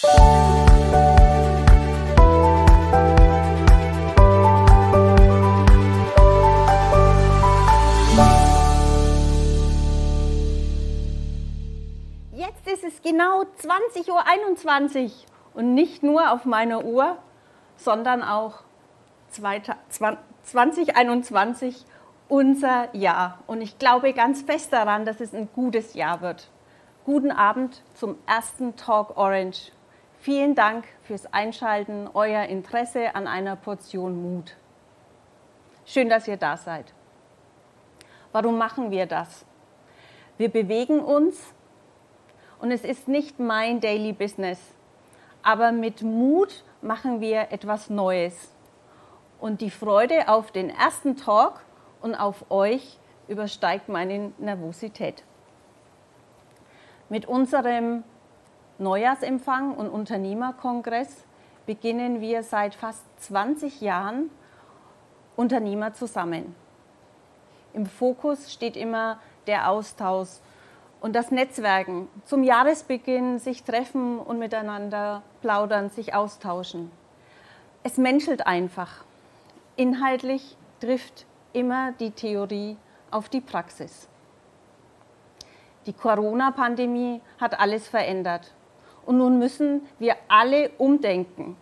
Jetzt ist es genau 20.21 Uhr und nicht nur auf meiner Uhr, sondern auch 2021 unser Jahr. Und ich glaube ganz fest daran, dass es ein gutes Jahr wird. Guten Abend zum ersten Talk Orange. Vielen Dank fürs Einschalten, euer Interesse an einer Portion Mut. Schön, dass ihr da seid. Warum machen wir das? Wir bewegen uns und es ist nicht mein Daily Business, aber mit Mut machen wir etwas Neues. Und die Freude auf den ersten Talk und auf euch übersteigt meine Nervosität. Mit unserem Neujahrsempfang und Unternehmerkongress beginnen wir seit fast 20 Jahren Unternehmer zusammen. Im Fokus steht immer der Austausch und das Netzwerken. Zum Jahresbeginn sich treffen und miteinander plaudern, sich austauschen. Es menschelt einfach. Inhaltlich trifft immer die Theorie auf die Praxis. Die Corona-Pandemie hat alles verändert. Und nun müssen wir alle umdenken.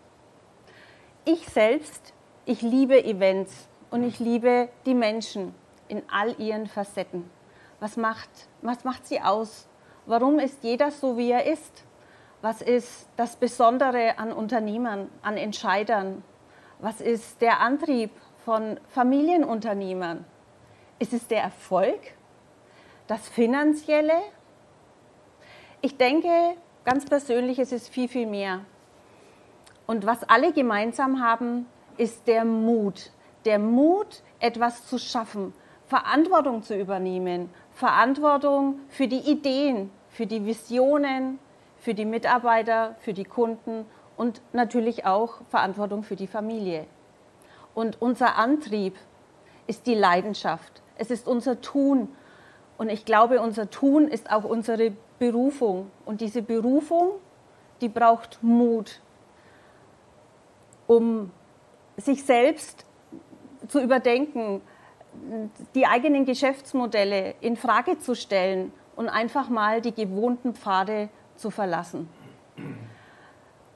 Ich selbst, ich liebe Events und ich liebe die Menschen in all ihren Facetten. Was macht, was macht sie aus? Warum ist jeder so, wie er ist? Was ist das Besondere an Unternehmern, an Entscheidern? Was ist der Antrieb von Familienunternehmern? Ist es der Erfolg? Das Finanzielle? Ich denke ganz persönlich, es ist viel, viel mehr. Und was alle gemeinsam haben, ist der Mut. Der Mut, etwas zu schaffen, Verantwortung zu übernehmen, Verantwortung für die Ideen, für die Visionen, für die Mitarbeiter, für die Kunden und natürlich auch Verantwortung für die Familie. Und unser Antrieb ist die Leidenschaft. Es ist unser Tun. Und ich glaube, unser Tun ist auch unsere Berufung. Und diese Berufung, die braucht Mut, um sich selbst zu überdenken, die eigenen Geschäftsmodelle in Frage zu stellen und einfach mal die gewohnten Pfade zu verlassen.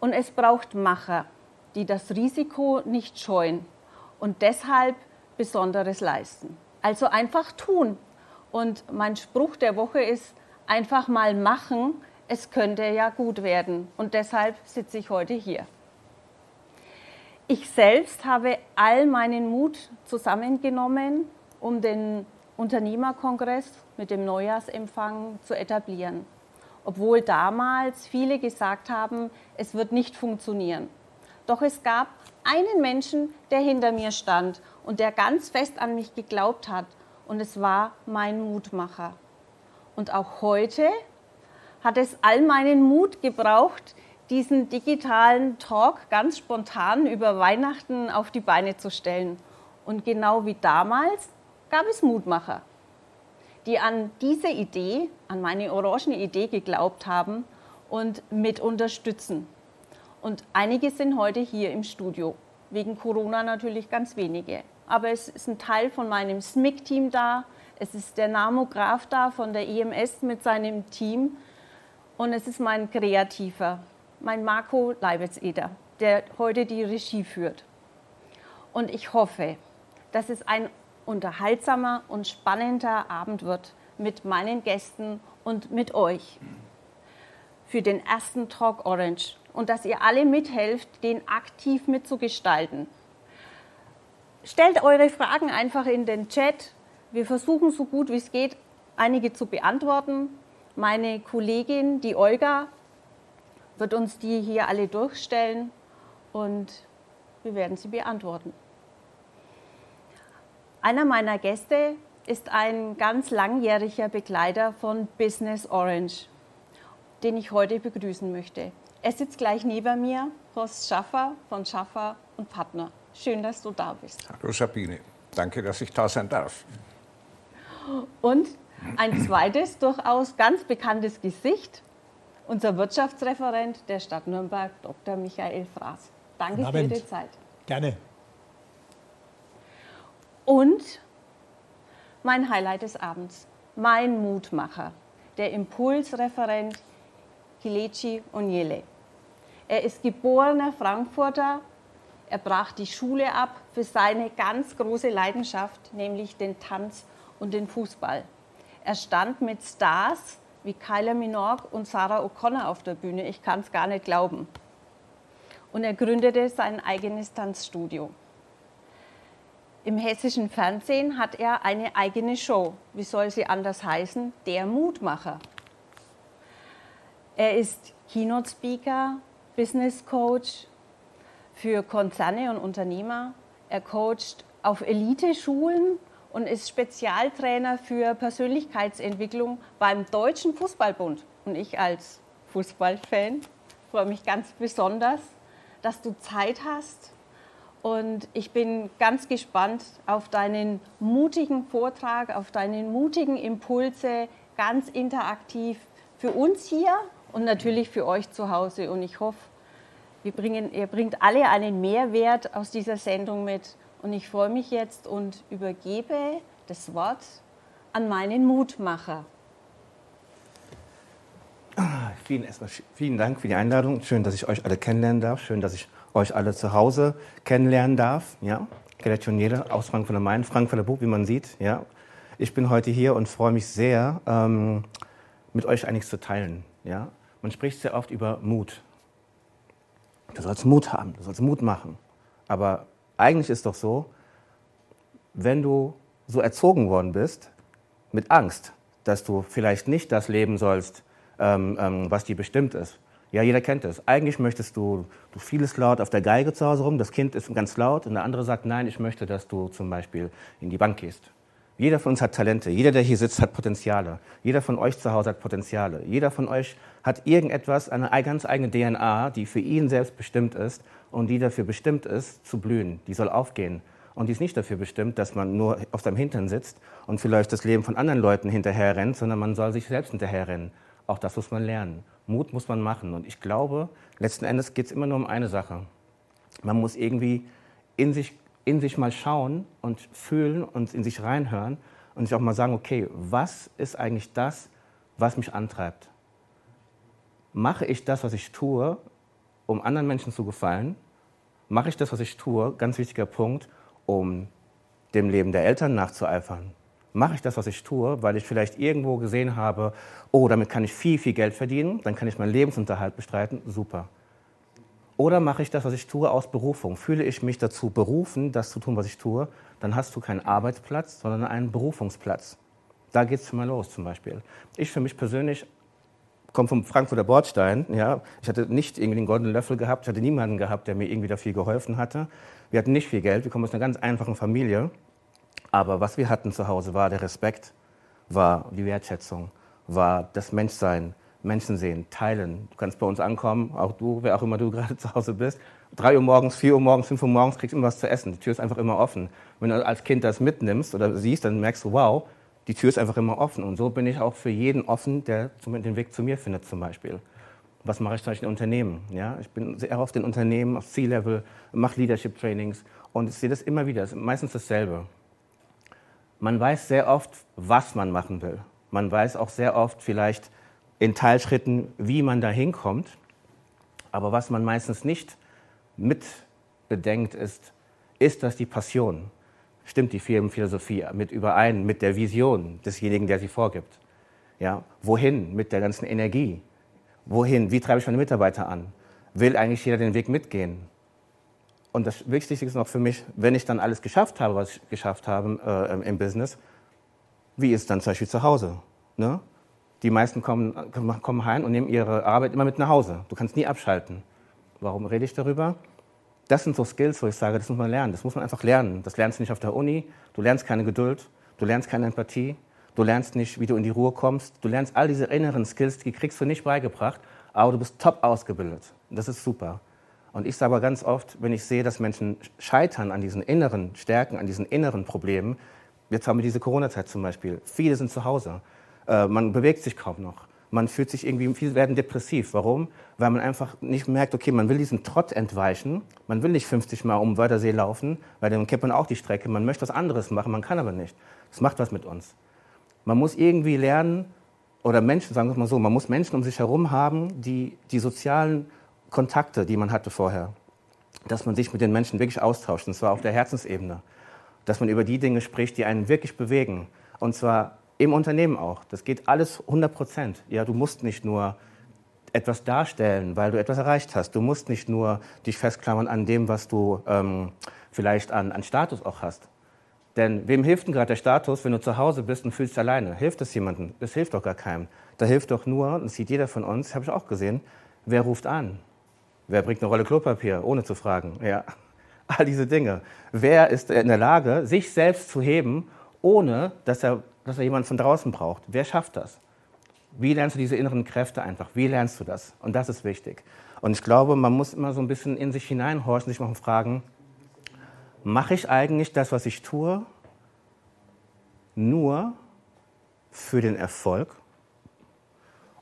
Und es braucht Macher, die das Risiko nicht scheuen und deshalb Besonderes leisten. Also einfach tun. Und mein Spruch der Woche ist, einfach mal machen, es könnte ja gut werden. Und deshalb sitze ich heute hier. Ich selbst habe all meinen Mut zusammengenommen, um den Unternehmerkongress mit dem Neujahrsempfang zu etablieren. Obwohl damals viele gesagt haben, es wird nicht funktionieren. Doch es gab einen Menschen, der hinter mir stand und der ganz fest an mich geglaubt hat. Und es war mein Mutmacher. Und auch heute hat es all meinen Mut gebraucht, diesen digitalen Talk ganz spontan über Weihnachten auf die Beine zu stellen. Und genau wie damals gab es Mutmacher, die an diese Idee, an meine orangene Idee geglaubt haben und mit unterstützen. Und einige sind heute hier im Studio. Wegen Corona natürlich ganz wenige. Aber es ist ein Teil von meinem SMIC-Team da. Es ist der Namograph da von der EMS mit seinem Team. Und es ist mein Kreativer, mein Marco Leibetz-Eder, der heute die Regie führt. Und ich hoffe, dass es ein unterhaltsamer und spannender Abend wird mit meinen Gästen und mit euch für den ersten Talk Orange und dass ihr alle mithelft, den aktiv mitzugestalten. Stellt eure Fragen einfach in den Chat. Wir versuchen so gut wie es geht, einige zu beantworten. Meine Kollegin, die Olga, wird uns die hier alle durchstellen und wir werden sie beantworten. Einer meiner Gäste ist ein ganz langjähriger Begleiter von Business Orange den ich heute begrüßen möchte. Er sitzt gleich neben mir, Horst Schaffer von Schaffer und Partner. Schön, dass du da bist. Hallo Sabine, danke, dass ich da sein darf. Und ein zweites, durchaus ganz bekanntes Gesicht, unser Wirtschaftsreferent der Stadt Nürnberg, Dr. Michael Fraß. Danke für Ihre Zeit. Gerne. Und mein Highlight des Abends, mein Mutmacher, der Impulsreferent Kelechi Onyele. Er ist geborener Frankfurter. Er brach die Schule ab für seine ganz große Leidenschaft, nämlich den Tanz und den Fußball. Er stand mit Stars wie Kyler Minogue und Sarah O'Connor auf der Bühne. Ich kann es gar nicht glauben. Und er gründete sein eigenes Tanzstudio. Im hessischen Fernsehen hat er eine eigene Show. Wie soll sie anders heißen? Der Mutmacher. Er ist Keynote Speaker, Business Coach für Konzerne und Unternehmer. Er coacht auf Elite-Schulen und ist Spezialtrainer für Persönlichkeitsentwicklung beim Deutschen Fußballbund. Und ich als Fußballfan freue mich ganz besonders, dass du Zeit hast. Und ich bin ganz gespannt auf deinen mutigen Vortrag, auf deine mutigen Impulse, ganz interaktiv für uns hier und natürlich für euch zu Hause. Und ich hoffe, wir bringen, ihr bringt alle einen Mehrwert aus dieser Sendung mit. Und ich freue mich jetzt und übergebe das Wort an meinen Mutmacher. Ah, vielen, erstmal, vielen Dank für die Einladung. Schön, dass ich euch alle kennenlernen darf. Schön, dass ich euch alle zu Hause kennenlernen darf. Ja? Gelationiere aus Frankfurt am Main, Frankfurter Buch, wie man sieht. Ja? Ich bin heute hier und freue mich sehr, ähm, mit euch einiges zu teilen. Ja? Man spricht sehr oft über Mut. Du sollst Mut haben, du sollst Mut machen. Aber eigentlich ist doch so, wenn du so erzogen worden bist, mit Angst, dass du vielleicht nicht das leben sollst, ähm, ähm, was dir bestimmt ist. Ja, jeder kennt es. Eigentlich möchtest du, du vieles laut auf der Geige zu Hause rum, das Kind ist ganz laut und der andere sagt, nein, ich möchte, dass du zum Beispiel in die Bank gehst. Jeder von uns hat Talente. Jeder, der hier sitzt, hat Potenziale. Jeder von euch zu Hause hat Potenziale. Jeder von euch hat irgendetwas, eine ganz eigene DNA, die für ihn selbst bestimmt ist und die dafür bestimmt ist, zu blühen. Die soll aufgehen. Und die ist nicht dafür bestimmt, dass man nur auf seinem Hintern sitzt und vielleicht das Leben von anderen Leuten hinterher rennt, sondern man soll sich selbst hinterherrennen. Auch das muss man lernen. Mut muss man machen. Und ich glaube, letzten Endes geht es immer nur um eine Sache. Man muss irgendwie in sich, in sich mal schauen und fühlen und in sich reinhören und sich auch mal sagen, okay, was ist eigentlich das, was mich antreibt? Mache ich das, was ich tue, um anderen Menschen zu gefallen? Mache ich das, was ich tue, ganz wichtiger Punkt, um dem Leben der Eltern nachzueifern? Mache ich das, was ich tue, weil ich vielleicht irgendwo gesehen habe, oh, damit kann ich viel, viel Geld verdienen, dann kann ich meinen Lebensunterhalt bestreiten, super. Oder mache ich das, was ich tue, aus Berufung? Fühle ich mich dazu berufen, das zu tun, was ich tue, dann hast du keinen Arbeitsplatz, sondern einen Berufungsplatz. Da geht es schon mal los zum Beispiel. Ich für mich persönlich komme vom Frankfurter Bordstein. Ja. Ich hatte nicht irgendwie den goldenen Löffel gehabt, ich hatte niemanden gehabt, der mir irgendwie da viel geholfen hatte. Wir hatten nicht viel Geld, wir kommen aus einer ganz einfachen Familie. Aber was wir hatten zu Hause war der Respekt, war die Wertschätzung, war das Menschsein, Menschen sehen, teilen. Du kannst bei uns ankommen, auch du, wer auch immer du gerade zu Hause bist. Drei Uhr morgens, vier Uhr morgens, fünf Uhr morgens kriegst du immer was zu essen. Die Tür ist einfach immer offen. Wenn du als Kind das mitnimmst oder siehst, dann merkst du, wow, die Tür ist einfach immer offen. Und so bin ich auch für jeden offen, der den Weg zu mir findet zum Beispiel. Was mache ich zum Beispiel in Unternehmen? Ja, ich bin sehr oft in Unternehmen auf C-Level, mache Leadership-Trainings und ich sehe das immer wieder. Es ist meistens dasselbe. Man weiß sehr oft, was man machen will. Man weiß auch sehr oft vielleicht in Teilschritten, wie man da hinkommt. Aber was man meistens nicht mit bedenkt, ist, ist das die Passion? stimmt die Firmenphilosophie mit überein mit der Vision desjenigen, der sie vorgibt? Ja, wohin mit der ganzen Energie? Wohin? Wie treibe ich meine Mitarbeiter an? Will eigentlich jeder den Weg mitgehen? Und das Wichtigste ist noch für mich, wenn ich dann alles geschafft habe, was ich geschafft habe äh, im Business, wie ist es dann zum Beispiel zu Hause? Ne? Die meisten kommen, kommen heim und nehmen ihre Arbeit immer mit nach Hause. Du kannst nie abschalten. Warum rede ich darüber? das sind so Skills, wo ich sage, das muss man lernen. Das muss man einfach lernen. Das lernst du nicht auf der Uni. Du lernst keine Geduld. Du lernst keine Empathie. Du lernst nicht, wie du in die Ruhe kommst. Du lernst all diese inneren Skills, die kriegst du nicht beigebracht, aber du bist top ausgebildet. Das ist super. Und ich sage aber ganz oft, wenn ich sehe, dass Menschen scheitern an diesen inneren Stärken, an diesen inneren Problemen, jetzt haben wir diese Corona-Zeit zum Beispiel, viele sind zu Hause, man bewegt sich kaum noch. Man fühlt sich irgendwie, viele werden depressiv. Warum? Weil man einfach nicht merkt, okay, man will diesen Trott entweichen. Man will nicht 50 Mal um Wörthersee laufen, weil dann kennt man auch die Strecke. Man möchte was anderes machen, man kann aber nicht. Das macht was mit uns. Man muss irgendwie lernen, oder Menschen, sagen wir es mal so, man muss Menschen um sich herum haben, die die sozialen Kontakte, die man hatte vorher, dass man sich mit den Menschen wirklich austauscht, und zwar auf der Herzensebene. Dass man über die Dinge spricht, die einen wirklich bewegen. Und zwar im Unternehmen auch. Das geht alles 100 Prozent. Ja, du musst nicht nur etwas darstellen, weil du etwas erreicht hast. Du musst nicht nur dich festklammern an dem, was du ähm, vielleicht an, an Status auch hast. Denn wem hilft denn gerade der Status, wenn du zu Hause bist und fühlst dich alleine? Hilft das jemandem? Das hilft doch gar keinem. Da hilft doch nur, das sieht jeder von uns, habe ich auch gesehen, wer ruft an? Wer bringt eine Rolle Klopapier, ohne zu fragen? Ja, all diese Dinge. Wer ist in der Lage, sich selbst zu heben, ohne dass er, dass er jemanden von draußen braucht? Wer schafft das? Wie lernst du diese inneren Kräfte einfach? Wie lernst du das? Und das ist wichtig. Und ich glaube, man muss immer so ein bisschen in sich hineinhorchen, sich mal fragen, mache ich eigentlich das, was ich tue, nur für den Erfolg?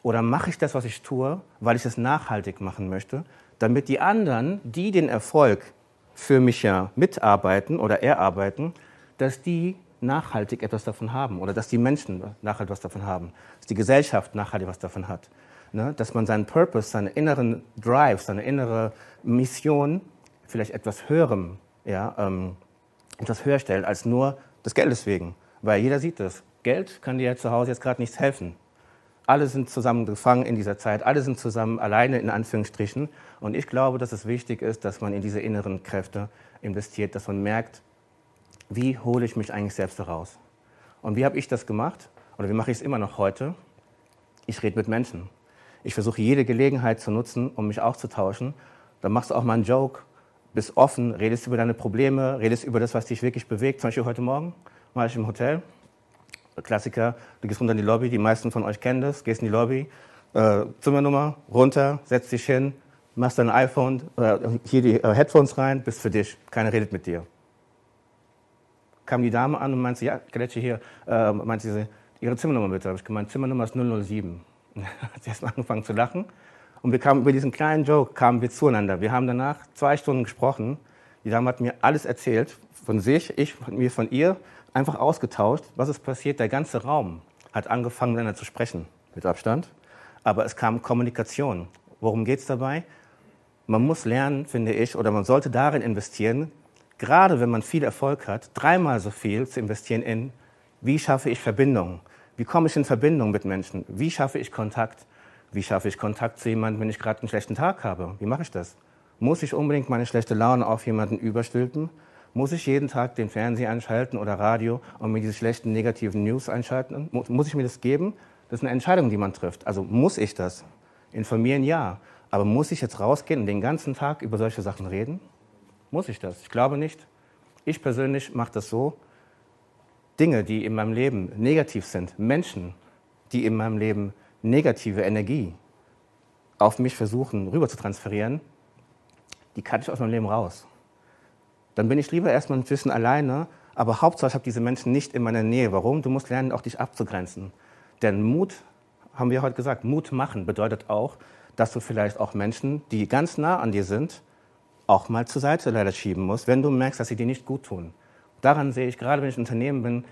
Oder mache ich das, was ich tue, weil ich es nachhaltig machen möchte, damit die anderen, die den Erfolg für mich ja mitarbeiten oder erarbeiten, dass die nachhaltig etwas davon haben oder dass die Menschen nachhaltig was davon haben, dass die Gesellschaft nachhaltig was davon hat. Ne? Dass man seinen Purpose, seinen inneren Drive, seine innere Mission vielleicht etwas höherem, ja, ähm, etwas höher stellt als nur des Geldes wegen. Weil jeder sieht das. Geld kann dir zu Hause jetzt gerade nichts helfen. Alle sind zusammen gefangen in dieser Zeit, alle sind zusammen alleine in Anführungsstrichen. Und ich glaube, dass es wichtig ist, dass man in diese inneren Kräfte investiert, dass man merkt, wie hole ich mich eigentlich selbst heraus. Und wie habe ich das gemacht? Oder wie mache ich es immer noch heute? Ich rede mit Menschen. Ich versuche jede Gelegenheit zu nutzen, um mich auszutauschen. Dann machst du auch mal einen Joke, bist offen, redest über deine Probleme, redest über das, was dich wirklich bewegt. Zum Beispiel heute Morgen war ich im Hotel Klassiker, du gehst runter in die Lobby, die meisten von euch kennen das, gehst in die Lobby, äh, Zimmernummer, runter, setzt dich hin, machst dein iPhone, äh, hier die äh, Headphones rein, bist für dich, keiner redet mit dir. Kam die Dame an und meinte, ja, Kadetsche hier, äh, meinte sie, ihre Zimmernummer bitte. Habe ich gemeint, Zimmernummer ist 007. hat sie erstmal angefangen zu lachen. Und wir kamen über diesen kleinen Joke, kamen wir zueinander. Wir haben danach zwei Stunden gesprochen. Die Dame hat mir alles erzählt, von sich, ich von mir von ihr einfach ausgetauscht. Was ist passiert? Der ganze Raum hat angefangen, miteinander zu sprechen, mit Abstand. Aber es kam Kommunikation. Worum geht es dabei? Man muss lernen, finde ich, oder man sollte darin investieren, gerade wenn man viel Erfolg hat, dreimal so viel zu investieren in, wie schaffe ich Verbindung? Wie komme ich in Verbindung mit Menschen? Wie schaffe ich Kontakt? Wie schaffe ich Kontakt zu jemandem, wenn ich gerade einen schlechten Tag habe? Wie mache ich das? Muss ich unbedingt meine schlechte Laune auf jemanden überstülpen? Muss ich jeden Tag den Fernseher einschalten oder Radio und mir diese schlechten negativen News einschalten? Muss ich mir das geben? Das ist eine Entscheidung, die man trifft. Also muss ich das? Informieren ja. Aber muss ich jetzt rausgehen und den ganzen Tag über solche Sachen reden? Muss ich das? Ich glaube nicht. Ich persönlich mache das so. Dinge, die in meinem Leben negativ sind, Menschen, die in meinem Leben negative Energie auf mich versuchen rüber zu transferieren, die kann ich aus meinem Leben raus dann bin ich lieber erstmal ein bisschen alleine, aber Hauptsache ich habe diese Menschen nicht in meiner Nähe. Warum? Du musst lernen, auch dich abzugrenzen. Denn Mut, haben wir heute gesagt, Mut machen bedeutet auch, dass du vielleicht auch Menschen, die ganz nah an dir sind, auch mal zur Seite leider schieben musst, wenn du merkst, dass sie dir nicht gut tun. Daran sehe ich, gerade wenn ich ein Unternehmen bin,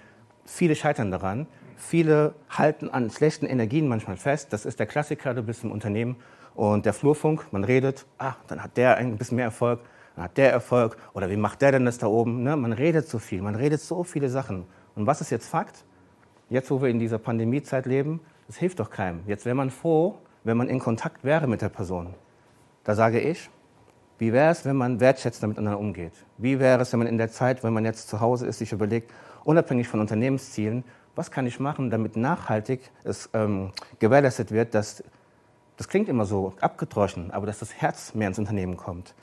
viele scheitern daran. Viele halten an schlechten Energien manchmal fest. Das ist der Klassiker, du bist im Unternehmen und der Flurfunk, man redet, ah, dann hat der ein bisschen mehr Erfolg, dann hat der Erfolg oder wie macht der denn das da oben? Ne? Man redet so viel, man redet so viele Sachen. Und was ist jetzt Fakt? Jetzt, wo wir in dieser Pandemiezeit leben, das hilft doch keinem. Jetzt wäre man froh, wenn man in Kontakt wäre mit der Person. Da sage ich, wie wäre es, wenn man wertschätzender miteinander umgeht? Wie wäre es, wenn man in der Zeit, wenn man jetzt zu Hause ist, sich überlegt, unabhängig von Unternehmenszielen, was kann ich machen, damit nachhaltig es ähm, gewährleistet wird, dass, das klingt immer so abgedroschen, aber dass das Herz mehr ins Unternehmen kommt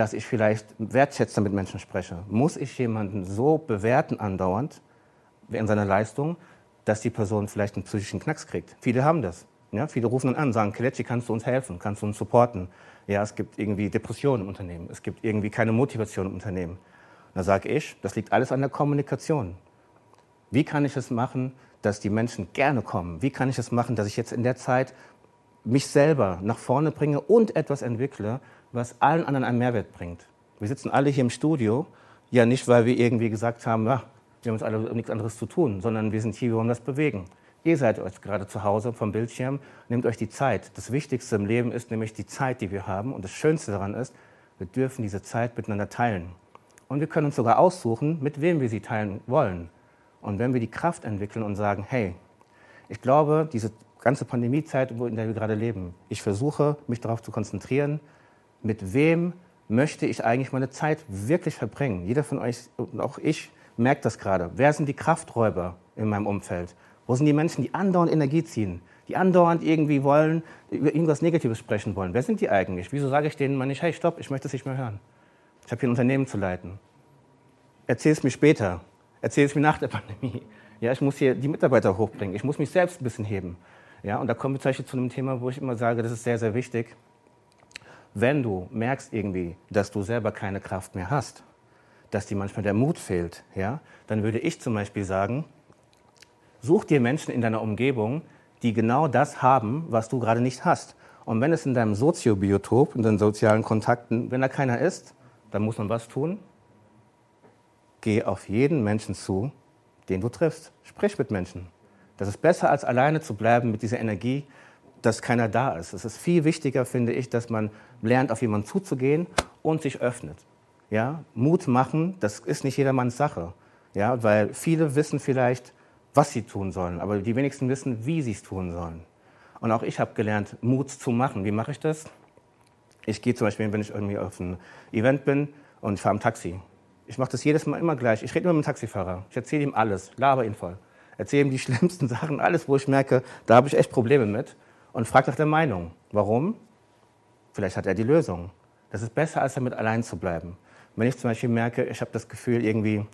dass ich vielleicht wertschätzender mit Menschen spreche? Muss ich jemanden so bewerten andauernd in seiner Leistung, dass die Person vielleicht einen psychischen Knacks kriegt? Viele haben das. Ja, viele rufen dann an, und sagen, Kelechi, kannst du uns helfen? Kannst du uns supporten? Ja, es gibt irgendwie Depressionen im Unternehmen. Es gibt irgendwie keine Motivation im Unternehmen. Da sage ich, das liegt alles an der Kommunikation. Wie kann ich es machen, dass die Menschen gerne kommen. Wie kann ich es machen, dass ich jetzt in der Zeit mich selber nach vorne bringe und etwas entwickle, was allen anderen einen Mehrwert bringt? Wir sitzen alle hier im Studio, ja nicht, weil wir irgendwie gesagt haben, ja, wir haben uns alle nichts anderes zu tun, sondern wir sind hier, wir wollen das bewegen. Ihr seid euch gerade zu Hause vom Bildschirm, nehmt euch die Zeit. Das Wichtigste im Leben ist nämlich die Zeit, die wir haben. Und das Schönste daran ist, wir dürfen diese Zeit miteinander teilen. Und wir können uns sogar aussuchen, mit wem wir sie teilen wollen. Und wenn wir die Kraft entwickeln und sagen, hey, ich glaube, diese ganze Pandemiezeit, in der wir gerade leben, ich versuche, mich darauf zu konzentrieren, mit wem möchte ich eigentlich meine Zeit wirklich verbringen. Jeder von euch und auch ich merkt das gerade. Wer sind die Krafträuber in meinem Umfeld? Wo sind die Menschen, die andauernd Energie ziehen, die andauernd irgendwie wollen, über irgendwas Negatives sprechen wollen? Wer sind die eigentlich? Wieso sage ich denen mal nicht, hey, stopp, ich möchte es nicht mehr hören. Ich habe hier ein Unternehmen zu leiten. Erzähl es mir später. Erzähl es mir nach der Pandemie. Ja, ich muss hier die Mitarbeiter hochbringen. Ich muss mich selbst ein bisschen heben. Ja, und da kommen wir zum Beispiel zu einem Thema, wo ich immer sage, das ist sehr, sehr wichtig. Wenn du merkst irgendwie, dass du selber keine Kraft mehr hast, dass dir manchmal der Mut fehlt, ja, dann würde ich zum Beispiel sagen, such dir Menschen in deiner Umgebung, die genau das haben, was du gerade nicht hast. Und wenn es in deinem Soziobiotop, in deinen sozialen Kontakten, wenn da keiner ist, dann muss man was tun? Geh auf jeden Menschen zu, den du triffst. Sprich mit Menschen. Das ist besser, als alleine zu bleiben mit dieser Energie, dass keiner da ist. Es ist viel wichtiger, finde ich, dass man lernt, auf jemanden zuzugehen und sich öffnet. Ja, Mut machen, das ist nicht jedermanns Sache. Ja, weil viele wissen vielleicht, was sie tun sollen, aber die wenigsten wissen, wie sie es tun sollen. Und auch ich habe gelernt, Mut zu machen. Wie mache ich das? Ich gehe zum Beispiel, wenn ich irgendwie auf einem Event bin und fahre im Taxi. Ich mache das jedes Mal immer gleich. Ich rede immer mit dem Taxifahrer. Ich erzähle ihm alles, laber ihn voll. Erzähle ihm die schlimmsten Sachen, alles, wo ich merke, da habe ich echt Probleme mit. Und frage nach der Meinung. Warum? Vielleicht hat er die Lösung. Das ist besser, als damit allein zu bleiben. Wenn ich zum Beispiel merke, ich habe das Gefühl, irgendwie,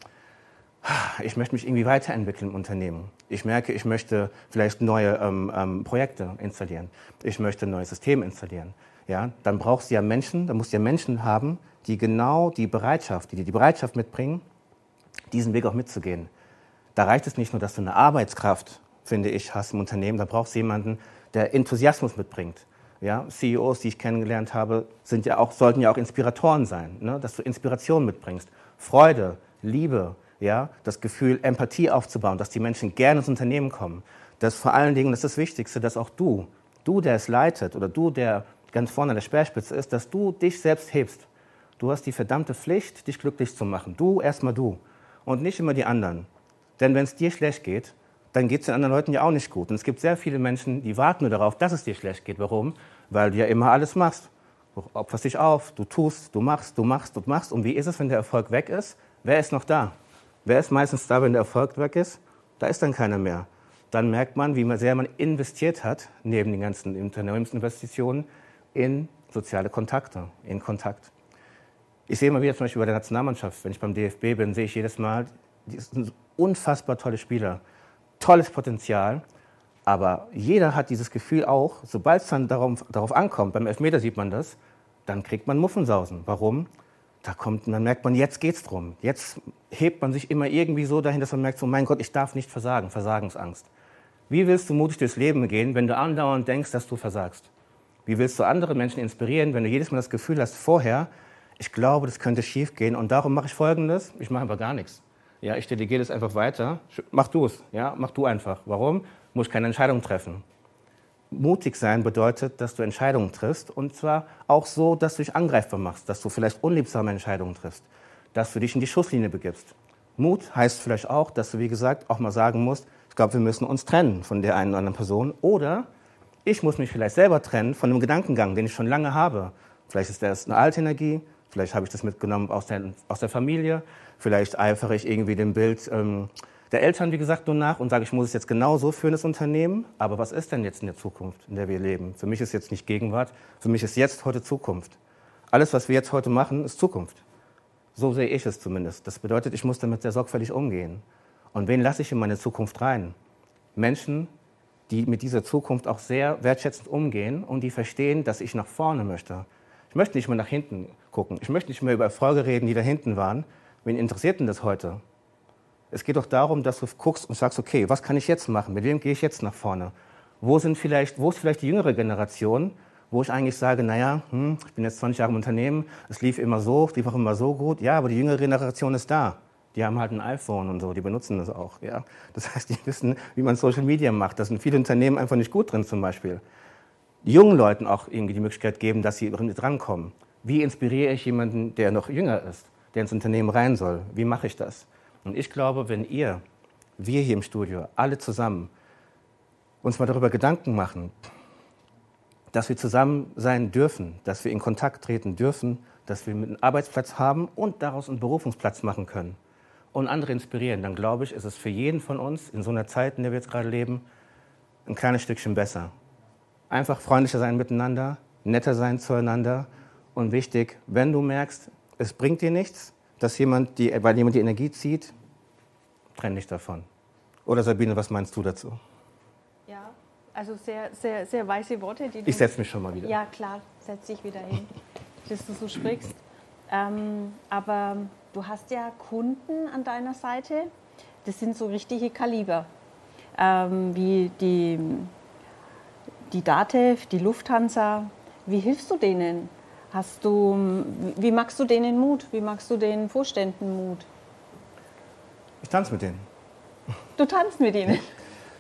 ich möchte mich irgendwie weiterentwickeln im Unternehmen. Ich merke, ich möchte vielleicht neue ähm, ähm, Projekte installieren. Ich möchte ein neues System installieren. Ja, dann brauchst du ja Menschen, dann musst du ja Menschen haben, die genau die Bereitschaft, die die Bereitschaft mitbringen, diesen Weg auch mitzugehen. Da reicht es nicht nur, dass du eine Arbeitskraft, finde ich, hast im Unternehmen. Da brauchst du jemanden, der Enthusiasmus mitbringt. Ja, CEOs, die ich kennengelernt habe, sind ja auch, sollten ja auch Inspiratoren sein, ne? dass du Inspiration mitbringst. Freude, Liebe, ja? das Gefühl, Empathie aufzubauen, dass die Menschen gerne ins Unternehmen kommen. Das vor allen Dingen, das ist das Wichtigste, dass auch du, du, der es leitet oder du, der ganz vorne an der Speerspitze ist, dass du dich selbst hebst. Du hast die verdammte Pflicht, dich glücklich zu machen. Du, erstmal du. Und nicht immer die anderen. Denn wenn es dir schlecht geht, dann geht es den anderen Leuten ja auch nicht gut. Und es gibt sehr viele Menschen, die warten nur darauf, dass es dir schlecht geht. Warum? Weil du ja immer alles machst. Du opferst dich auf, du tust, du machst, du machst, du machst. Und wie ist es, wenn der Erfolg weg ist? Wer ist noch da? Wer ist meistens da, wenn der Erfolg weg ist? Da ist dann keiner mehr. Dann merkt man, wie sehr man investiert hat, neben den ganzen Unternehmensinvestitionen, in soziale Kontakte, in Kontakt. Ich sehe immer wieder zum Beispiel bei der Nationalmannschaft, wenn ich beim DFB bin, sehe ich jedes Mal, die sind unfassbar tolle Spieler tolles Potenzial. Aber jeder hat dieses Gefühl auch, sobald es dann darauf, darauf, ankommt, beim Elfmeter sieht man das, dann kriegt man Muffensausen. Warum? Da kommt, dann merkt man, jetzt geht's drum. Jetzt hebt man sich immer irgendwie so dahin, dass man merkt, so, mein Gott, ich darf nicht versagen, Versagensangst. Wie willst du mutig durchs Leben gehen, wenn du andauernd denkst, dass du versagst? Wie willst du andere Menschen inspirieren, wenn du jedes Mal das Gefühl hast, vorher, ich glaube, das könnte schief gehen und darum mache ich Folgendes, ich mache einfach gar nichts. Ja, ich delegiere das einfach weiter. Mach du es. Ja, mach du einfach. Warum? Muss keine Entscheidung treffen. Mutig sein bedeutet, dass du Entscheidungen triffst und zwar auch so, dass du dich angreifbar machst, dass du vielleicht unliebsame Entscheidungen triffst, dass du dich in die Schusslinie begibst. Mut heißt vielleicht auch, dass du, wie gesagt, auch mal sagen musst, ich glaube, wir müssen uns trennen von der einen oder anderen Person oder ich muss mich vielleicht selber trennen von einem Gedankengang, den ich schon lange habe. Vielleicht ist das eine alte Energie, vielleicht habe ich das mitgenommen aus der, aus der Familie, Vielleicht eifere ich irgendwie dem Bild ähm, der Eltern, wie gesagt, nur nach und sage, ich muss es jetzt genau so führen, das Unternehmen. Aber was ist denn jetzt in der Zukunft, in der wir leben? Für mich ist jetzt nicht Gegenwart, für mich ist jetzt heute Zukunft. Alles, was wir jetzt heute machen, ist Zukunft. So sehe ich es zumindest. Das bedeutet, ich muss damit sehr sorgfältig umgehen. Und wen lasse ich in meine Zukunft rein? Menschen, die mit dieser Zukunft auch sehr wertschätzend umgehen und die verstehen, dass ich nach vorne möchte. Ich möchte nicht mehr nach hinten gucken. Ich möchte nicht mehr über Erfolge reden, die da hinten waren, Wen interessiert denn das heute? Es geht doch darum, dass du guckst und sagst, okay, was kann ich jetzt machen? Mit wem gehe ich jetzt nach vorne? Wo, sind vielleicht, wo ist vielleicht die jüngere Generation, wo ich eigentlich sage, naja, hm, ich bin jetzt 20 Jahre im Unternehmen, es lief immer so, es lief auch immer so gut. Ja, aber die jüngere Generation ist da. Die haben halt ein iPhone und so, die benutzen das auch. Ja? Das heißt, die wissen, wie man Social Media macht. Da sind viele Unternehmen einfach nicht gut drin zum Beispiel. Jungen Leuten auch irgendwie die Möglichkeit geben, dass sie drankommen. Wie inspiriere ich jemanden, der noch jünger ist, der ins Unternehmen rein soll? Wie mache ich das? Und ich glaube, wenn ihr, wir hier im Studio, alle zusammen uns mal darüber Gedanken machen, dass wir zusammen sein dürfen, dass wir in Kontakt treten dürfen, dass wir einen Arbeitsplatz haben und daraus einen Berufungsplatz machen können und andere inspirieren, dann glaube ich, ist es für jeden von uns in so einer Zeit, in der wir jetzt gerade leben, ein kleines Stückchen besser. Einfach freundlicher sein miteinander, netter sein zueinander und wichtig, wenn du merkst, es bringt dir nichts, dass jemand die, weil jemand die Energie zieht, trenn dich davon. Oder Sabine, was meinst du dazu? Also sehr, sehr, sehr weise Worte. Die ich setze mich schon mal wieder. Ja, klar, setz dich wieder hin, dass du so sprichst. Ähm, aber du hast ja Kunden an deiner Seite, das sind so richtige Kaliber, ähm, wie die, die DATEV, die Lufthansa. Wie hilfst du denen? Hast du, wie machst du denen Mut? Wie machst du den Vorständen Mut? Ich tanze mit denen. Du tanzt mit ihnen?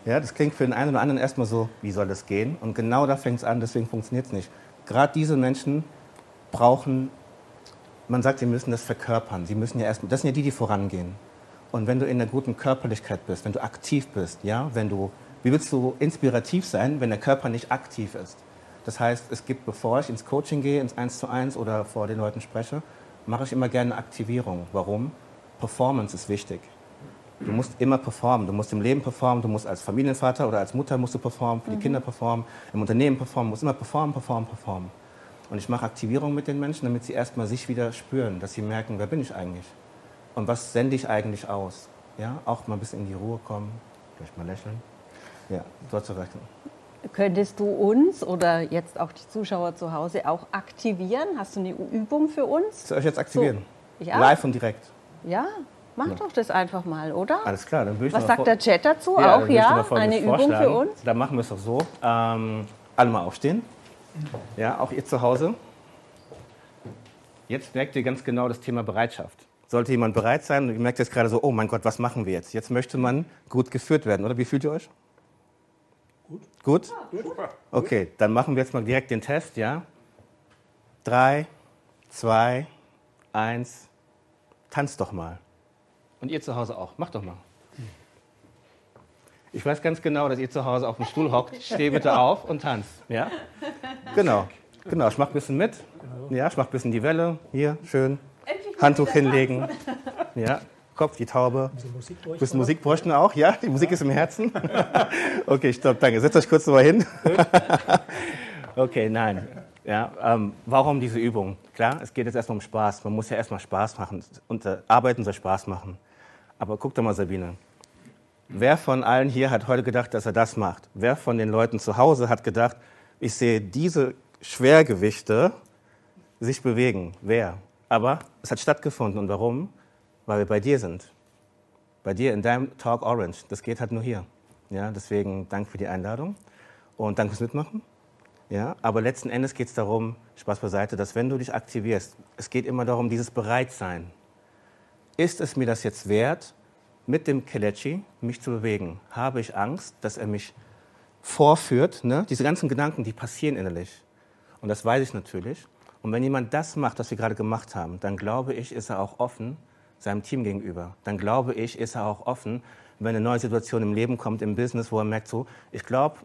Ja, das klingt für den einen oder anderen erstmal so, wie soll das gehen? Und genau da fängt es an, deswegen funktioniert es nicht. Gerade diese Menschen brauchen, man sagt, sie müssen das verkörpern. Sie müssen ja erst, das sind ja die, die vorangehen. Und wenn du in einer guten Körperlichkeit bist, wenn du aktiv bist, ja, wenn du, wie willst du inspirativ sein, wenn der Körper nicht aktiv ist? Das heißt, es gibt, bevor ich ins Coaching gehe, ins 1 zu 1 oder vor den Leuten spreche, mache ich immer gerne Aktivierung. Warum? Performance ist wichtig. Du musst immer performen. Du musst im Leben performen, du musst als Familienvater oder als Mutter musst du performen, für die mhm. Kinder performen, im Unternehmen performen, du musst immer performen, performen, performen. Und ich mache Aktivierung mit den Menschen, damit sie erstmal sich wieder spüren, dass sie merken, wer bin ich eigentlich? Und was sende ich eigentlich aus? Ja, auch mal ein bisschen in die Ruhe kommen, vielleicht mal lächeln. Ja, dort zu rechnen. Könntest du uns oder jetzt auch die Zuschauer zu Hause auch aktivieren? Hast du eine Übung für uns? Soll ich jetzt aktivieren? So, ja. Live und direkt. Ja, Mach ja. doch das einfach mal, oder? Alles klar, dann würde ich Was sagt der Chat dazu? Ja, auch ja? Eine Übung für uns? Dann machen wir es doch so. Ähm, alle mal aufstehen. Ja, auch ihr zu Hause. Jetzt merkt ihr ganz genau das Thema Bereitschaft. Sollte jemand bereit sein und ihr merkt jetzt gerade so, oh mein Gott, was machen wir jetzt? Jetzt möchte man gut geführt werden, oder? Wie fühlt ihr euch? Gut. Gut. Okay, dann machen wir jetzt mal direkt den Test, ja? Drei, zwei, eins, tanzt doch mal. Und ihr zu Hause auch. Macht doch mal. Ich weiß ganz genau, dass ihr zu Hause auf dem Stuhl hockt. Steh bitte auf und tanzt. Ja? Genau. Genau, ich mach ein bisschen mit. Ja, ich mach ein bisschen die Welle. Hier, schön. Handtuch hinlegen. Ja, Kopf, die Taube. Ein bisschen Musik bräuchten wir auch. Ja, die Musik ist im Herzen. Okay, stopp, danke. Setzt euch kurz mal hin. Okay, nein. Ja, ähm, warum diese Übung? Klar, es geht jetzt erstmal um Spaß. Man muss ja erstmal Spaß machen. Und äh, Arbeiten soll Spaß machen. Aber guck doch mal, Sabine. Wer von allen hier hat heute gedacht, dass er das macht? Wer von den Leuten zu Hause hat gedacht, ich sehe diese Schwergewichte sich bewegen? Wer? Aber es hat stattgefunden. Und warum? Weil wir bei dir sind. Bei dir in deinem Talk Orange. Das geht halt nur hier. Ja, deswegen danke für die Einladung und danke fürs Mitmachen. Ja, aber letzten Endes geht es darum, Spaß beiseite, dass wenn du dich aktivierst, es geht immer darum, dieses Bereitsein ist es mir das jetzt wert, mit dem Kelechi mich zu bewegen? Habe ich Angst, dass er mich vorführt? Ne? Diese ganzen Gedanken, die passieren innerlich. Und das weiß ich natürlich. Und wenn jemand das macht, was wir gerade gemacht haben, dann glaube ich, ist er auch offen seinem Team gegenüber. Dann glaube ich, ist er auch offen, wenn eine neue Situation im Leben kommt, im Business, wo er merkt, so, ich glaube,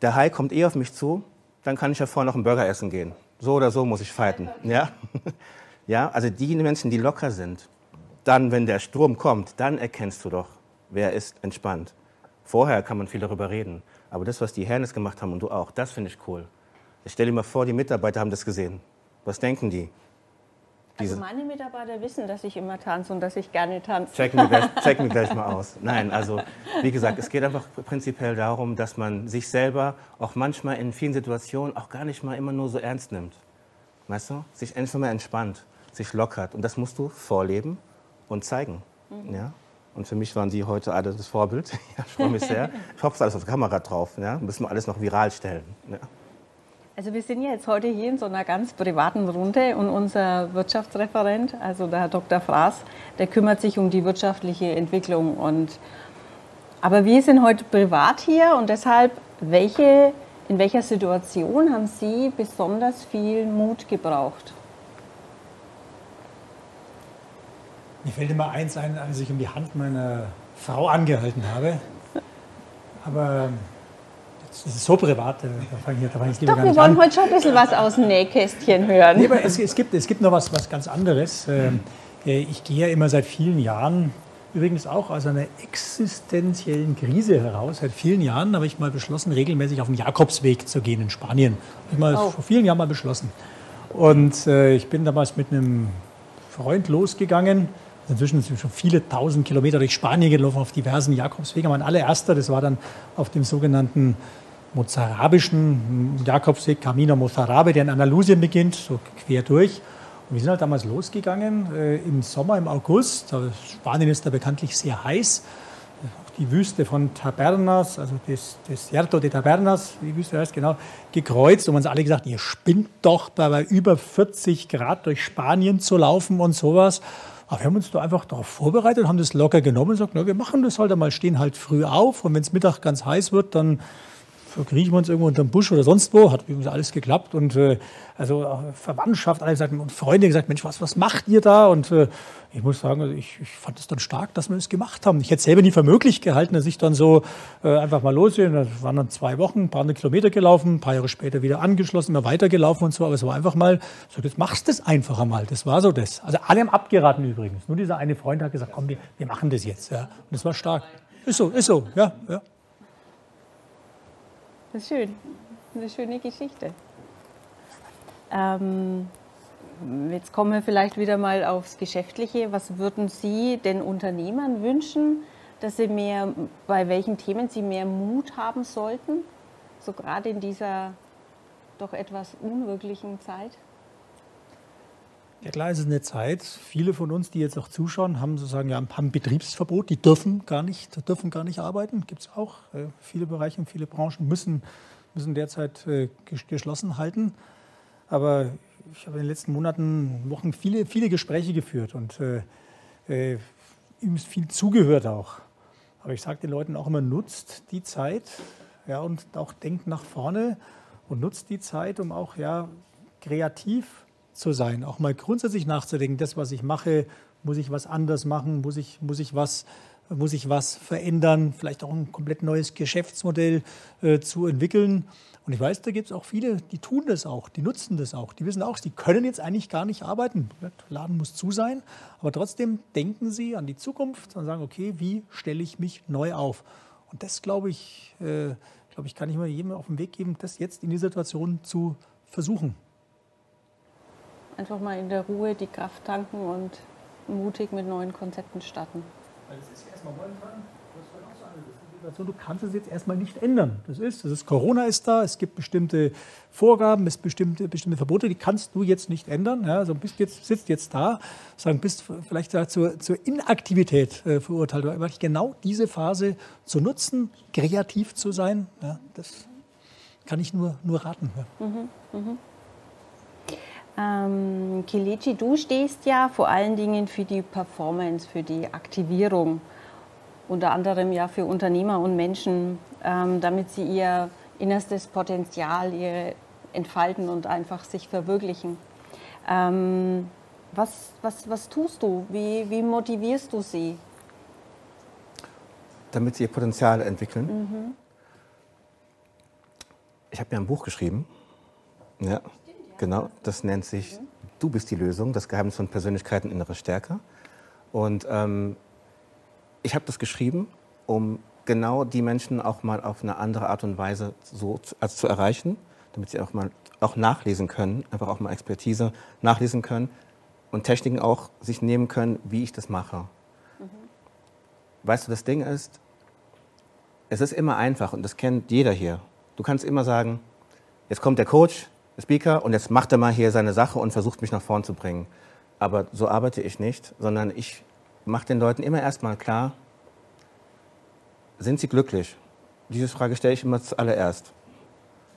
der Hai kommt eh auf mich zu, dann kann ich ja vorher noch einen Burger essen gehen. So oder so muss ich fighten. Ja? ja, also die Menschen, die locker sind, dann, wenn der Strom kommt, dann erkennst du doch, wer ist entspannt. Vorher kann man viel darüber reden. Aber das, was die Herren gemacht haben und du auch, das finde ich cool. Ich stelle dir mal vor, die Mitarbeiter haben das gesehen. Was denken die? Also meine Mitarbeiter wissen, dass ich immer tanze und dass ich gerne tanze. Check mir, gleich, check mir gleich mal aus. Nein, also wie gesagt, es geht einfach prinzipiell darum, dass man sich selber auch manchmal in vielen Situationen auch gar nicht mal immer nur so ernst nimmt. Weißt du? Sich einfach mal entspannt, sich lockert. Und das musst du vorleben und zeigen. Mhm. Ja? Und für mich waren Sie heute alle das Vorbild. Ja, ich freue mich sehr. Ich hoffe, es ist alles auf Kamera drauf. Ja? Müssen wir alles noch viral stellen. Ja. Also wir sind ja jetzt heute hier in so einer ganz privaten Runde und unser Wirtschaftsreferent, also der Herr Dr. Fraß, der kümmert sich um die wirtschaftliche Entwicklung. Und, aber wir sind heute privat hier und deshalb, welche, in welcher Situation haben Sie besonders viel Mut gebraucht? Mir fällt immer eins ein, als ich um die Hand meiner Frau angehalten habe. Aber das ist so privat, da fange ich, da fang ich lieber Doch, wir wollen an. heute schon ein bisschen was aus dem Nähkästchen hören. Nee, aber es, es, gibt, es gibt noch was, was ganz anderes. Ähm, äh, Ich gehe ja immer seit vielen Jahren, übrigens auch aus einer existenziellen Krise heraus, seit vielen Jahren habe ich mal beschlossen, regelmäßig auf den Jakobsweg zu gehen in Spanien. Habe ich mal Oh. vor vielen Jahren mal beschlossen. Und äh, ich bin damals mit einem Freund losgegangen. Inzwischen sind schon viele tausend Kilometer durch Spanien gelaufen auf diversen Jakobswegen. Mein allererster, das war dann auf dem sogenannten mozarabischen Jakobsweg, Camino Mozarabe, der in Andalusien beginnt, so quer durch. Und wir sind halt damals losgegangen äh, im Sommer, im August. Spanien ist da bekanntlich sehr heiß. Die Wüste von Tabernas, also das Desierto de Tabernas, die Wüste heißt, genau, gekreuzt. Und uns alle gesagt, ihr spinnt doch bei über 40 Grad durch Spanien zu laufen und sowas. Aber wir haben uns da einfach darauf vorbereitet, haben das locker genommen und gesagt, na, wir machen das halt einmal, stehen halt früh auf und wenn es Mittag ganz heiß wird, dann verkriechen wir uns irgendwo unterm Busch oder sonst wo. Hat übrigens alles geklappt. Und äh, also äh, Verwandtschaft, alle gesagt, und Freunde gesagt, Mensch, was, was macht ihr da? Und äh, ich muss sagen, also ich, ich fand es dann stark, dass wir es gemacht haben. Ich hätte es selber nie für möglich gehalten, dass ich dann so äh, einfach mal losgehe. Das waren dann zwei Wochen, ein paar hundert Kilometer gelaufen, ein paar Jahre später wieder angeschlossen, immer weitergelaufen und so. Aber es war einfach mal, so, jetzt machst du es einfach einmal. Das war so das. Also alle haben abgeraten übrigens. Nur dieser eine Freund hat gesagt, komm, wir, wir machen das jetzt. Ja. Und das war stark. Ist so, ist so, ja, ja. Das ist schön. Eine schöne Geschichte. Ähm, jetzt kommen wir vielleicht wieder mal aufs Geschäftliche. Was würden Sie den Unternehmern wünschen, dass sie mehr, bei welchen Themen sie mehr Mut haben sollten? So gerade in dieser doch etwas unwirklichen Zeit. Ja klar, es ist eine Zeit. Viele von uns, die jetzt auch zuschauen, haben sozusagen ja, haben Betriebsverbot. Die dürfen gar nicht, dürfen gar nicht arbeiten. Gibt es auch. Äh, viele Bereiche und viele Branchen müssen, müssen derzeit äh, ges- geschlossen halten. Aber ich habe in den letzten Monaten, Wochen viele, viele Gespräche geführt und äh, äh, ihm viel zugehört auch. Aber ich sage den Leuten auch immer, nutzt die Zeit ja, und auch denkt nach vorne und nutzt die Zeit, um auch ja, kreativ zu sein, auch mal grundsätzlich nachzudenken, das, was ich mache, muss ich was anders machen, muss ich, muss ich, was, muss ich was verändern, vielleicht auch ein komplett neues Geschäftsmodell äh, zu entwickeln. Und ich weiß, da gibt es auch viele, die tun das auch, die nutzen das auch, die wissen auch, die können jetzt eigentlich gar nicht arbeiten. Der Laden muss zu sein, aber trotzdem denken sie an die Zukunft und sagen, okay, wie stelle ich mich neu auf? Und das, glaube ich, äh, glaube ich, kann ich mal jedem auf den Weg geben, das jetzt in dieser Situation zu versuchen. Einfach mal in der Ruhe die Kraft tanken und mutig mit neuen Konzepten starten. Weil es ist erstmal momentan, das ist auch so eine Situation, du kannst es jetzt erstmal nicht ändern. Das ist, das ist Corona ist da, es gibt bestimmte Vorgaben, es bestimmte, bestimmte Verbote, die kannst du jetzt nicht ändern. Ja, also bist jetzt, sitzt jetzt da, sagen, bist vielleicht da zur, zur Inaktivität äh, verurteilt. Aber genau diese Phase zu nutzen, kreativ zu sein, ja, das kann ich nur, nur raten. Ja. Ähm, Kelechi, du stehst ja vor allen Dingen für die Performance, für die Aktivierung, unter anderem ja für Unternehmer und Menschen, ähm, damit sie ihr innerstes Potenzial ihre entfalten und einfach sich verwirklichen. Ähm, was, was, was tust du? Wie, wie motivierst du sie? damit sie ihr Potenzial entwickeln. Ich habe ja ein Buch geschrieben. Ja, genau. Das nennt sich Du bist die Lösung, das Geheimnis von Persönlichkeiten innere Stärke. Und ähm, ich habe das geschrieben, um genau die Menschen auch mal auf eine andere Art und Weise so zu, also zu erreichen, damit sie auch mal auch nachlesen können, einfach auch mal Expertise nachlesen können und Techniken auch sich nehmen können, wie ich das mache. Weißt du, das Ding ist, es ist immer einfach und das kennt jeder hier. Du kannst immer sagen, jetzt kommt der Coach, Speaker und jetzt macht er mal hier seine Sache und versucht mich nach vorn zu bringen. Aber so arbeite ich nicht, sondern ich mache den Leuten immer erstmal klar, sind Sie glücklich? Diese Frage stelle ich immer zuallererst.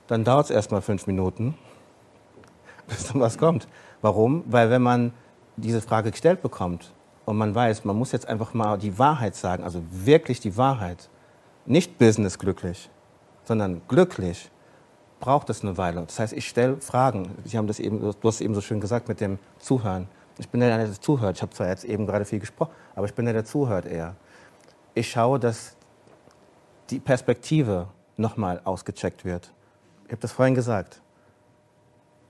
Dann dauert es erst mal fünf Minuten, bis dann was kommt. Warum? Weil wenn man diese Frage gestellt bekommt und man weiß, man muss jetzt einfach mal die Wahrheit sagen, also wirklich die Wahrheit, nicht Business glücklich, sondern glücklich, braucht es eine Weile. Das heißt, ich stelle Fragen. Sie haben das eben, du hast es eben so schön gesagt mit dem Zuhören. Ich bin der, der zuhört. Ich habe zwar jetzt eben gerade viel gesprochen, aber ich bin der, der zuhört eher. Ich schaue, dass die Perspektive nochmal ausgecheckt wird. Ich habe das vorhin gesagt.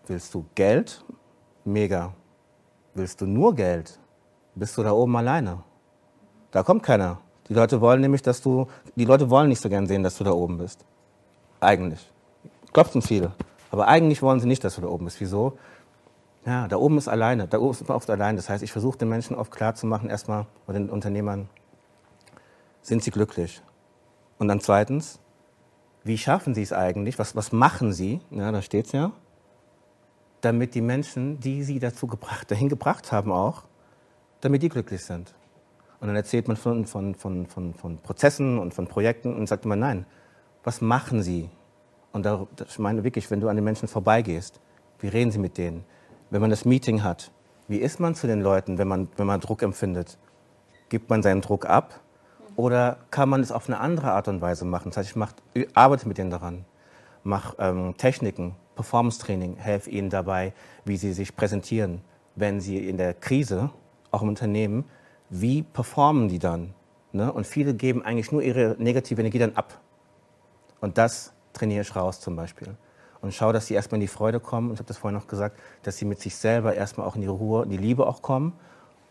Willst du Geld? Mega. Willst du nur Geld? Bist du da oben alleine? Da kommt keiner. Die Leute wollen nämlich, dass du, die Leute wollen nicht so gern sehen, dass du da oben bist. Eigentlich. Klopfen viele. Aber eigentlich wollen sie nicht, dass du da oben bist. Wieso? Ja, da oben ist alleine. Da oben ist man oft allein. Das heißt, ich versuche den Menschen oft klarzumachen, erstmal, oder den Unternehmern, sind sie glücklich? Und dann zweitens, wie schaffen sie es eigentlich? Was, was machen sie? Ja, da steht es ja. Damit die Menschen, die sie dazu gebracht, dahin gebracht haben auch, damit die glücklich sind. Und dann erzählt man von, von, von, von, von Prozessen und von Projekten und sagt immer, nein, was machen sie? Und da, ich meine wirklich, wenn du an den Menschen vorbeigehst, wie reden sie mit denen? Wenn man das Meeting hat, wie ist man zu den Leuten, wenn man, wenn man Druck empfindet? Gibt man seinen Druck ab? Oder kann man es auf eine andere Art und Weise machen? Das heißt, ich mach, arbeite mit denen daran, mache ähm, Techniken, Performance-Training, helfe ihnen dabei, wie sie sich präsentieren, wenn sie in der Krise, auch im Unternehmen, wie performen die dann? Ne? Und viele geben eigentlich nur ihre negative Energie dann ab. Und das trainiere ich raus zum Beispiel. Und schaue, dass sie erstmal in die Freude kommen. Und ich habe das vorhin noch gesagt, dass sie mit sich selber erstmal auch in die Ruhe, in die Liebe auch kommen.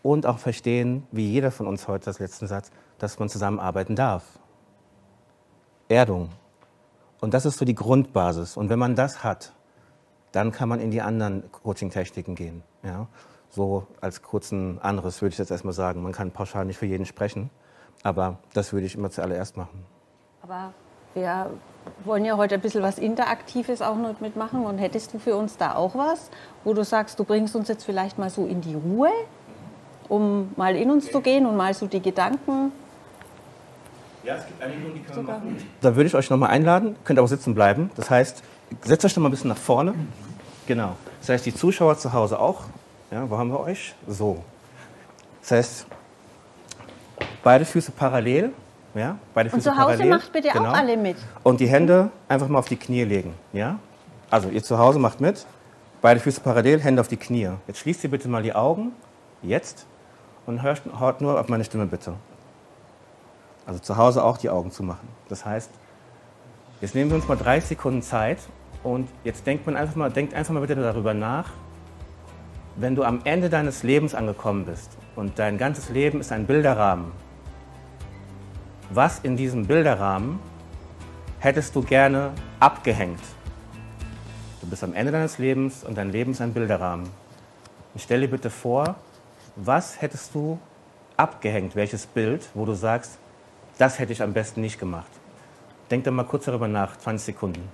Und auch verstehen, wie jeder von uns heute, das letzten Satz, dass man zusammenarbeiten darf. Erdung. Und das ist so die Grundbasis. Und wenn man das hat, dann kann man in die anderen Coaching-Techniken gehen. Ja? So als kurzen anderes würde ich jetzt erstmal sagen. Man kann pauschal nicht für jeden sprechen, aber das würde ich immer zuallererst machen. Aber wir wollen ja heute ein bisschen was Interaktives auch noch mitmachen. Und hättest du für uns da auch was, wo du sagst, du bringst uns jetzt vielleicht mal so in die Ruhe, um mal in uns zu gehen und mal so die Gedanken. Ja, es gibt einige, die können wir machen. Da würde ich euch nochmal einladen, könnt auch sitzen bleiben. Das heißt, setzt euch noch mal ein bisschen nach vorne. Genau. Das heißt, die Zuschauer zu Hause auch. Ja, wo haben wir euch? So. Das heißt, beide Füße parallel. Ja, beide Füße Und zu Hause parallel. macht bitte genau. auch alle mit. Und die Hände einfach mal auf die Knie legen. Ja? Also ihr zu Hause macht mit. Beide Füße parallel, Hände auf die Knie. Jetzt schließt ihr bitte mal die Augen. Jetzt. Und hört, hört nur auf meine Stimme bitte. Also zu Hause auch die Augen zu machen. Das heißt, jetzt nehmen wir uns mal 30 Sekunden Zeit und jetzt denkt man einfach mal, denkt einfach mal bitte darüber nach, wenn du am Ende deines Lebens angekommen bist und dein ganzes Leben ist ein Bilderrahmen, was in diesem Bilderrahmen hättest du gerne abgehängt? Du bist am Ende deines Lebens und dein Leben ist ein Bilderrahmen. Und stell dir bitte vor, was hättest du abgehängt, welches Bild, wo du sagst, das hätte ich am besten nicht gemacht. Denk dann mal kurz darüber nach, 20 Sekunden.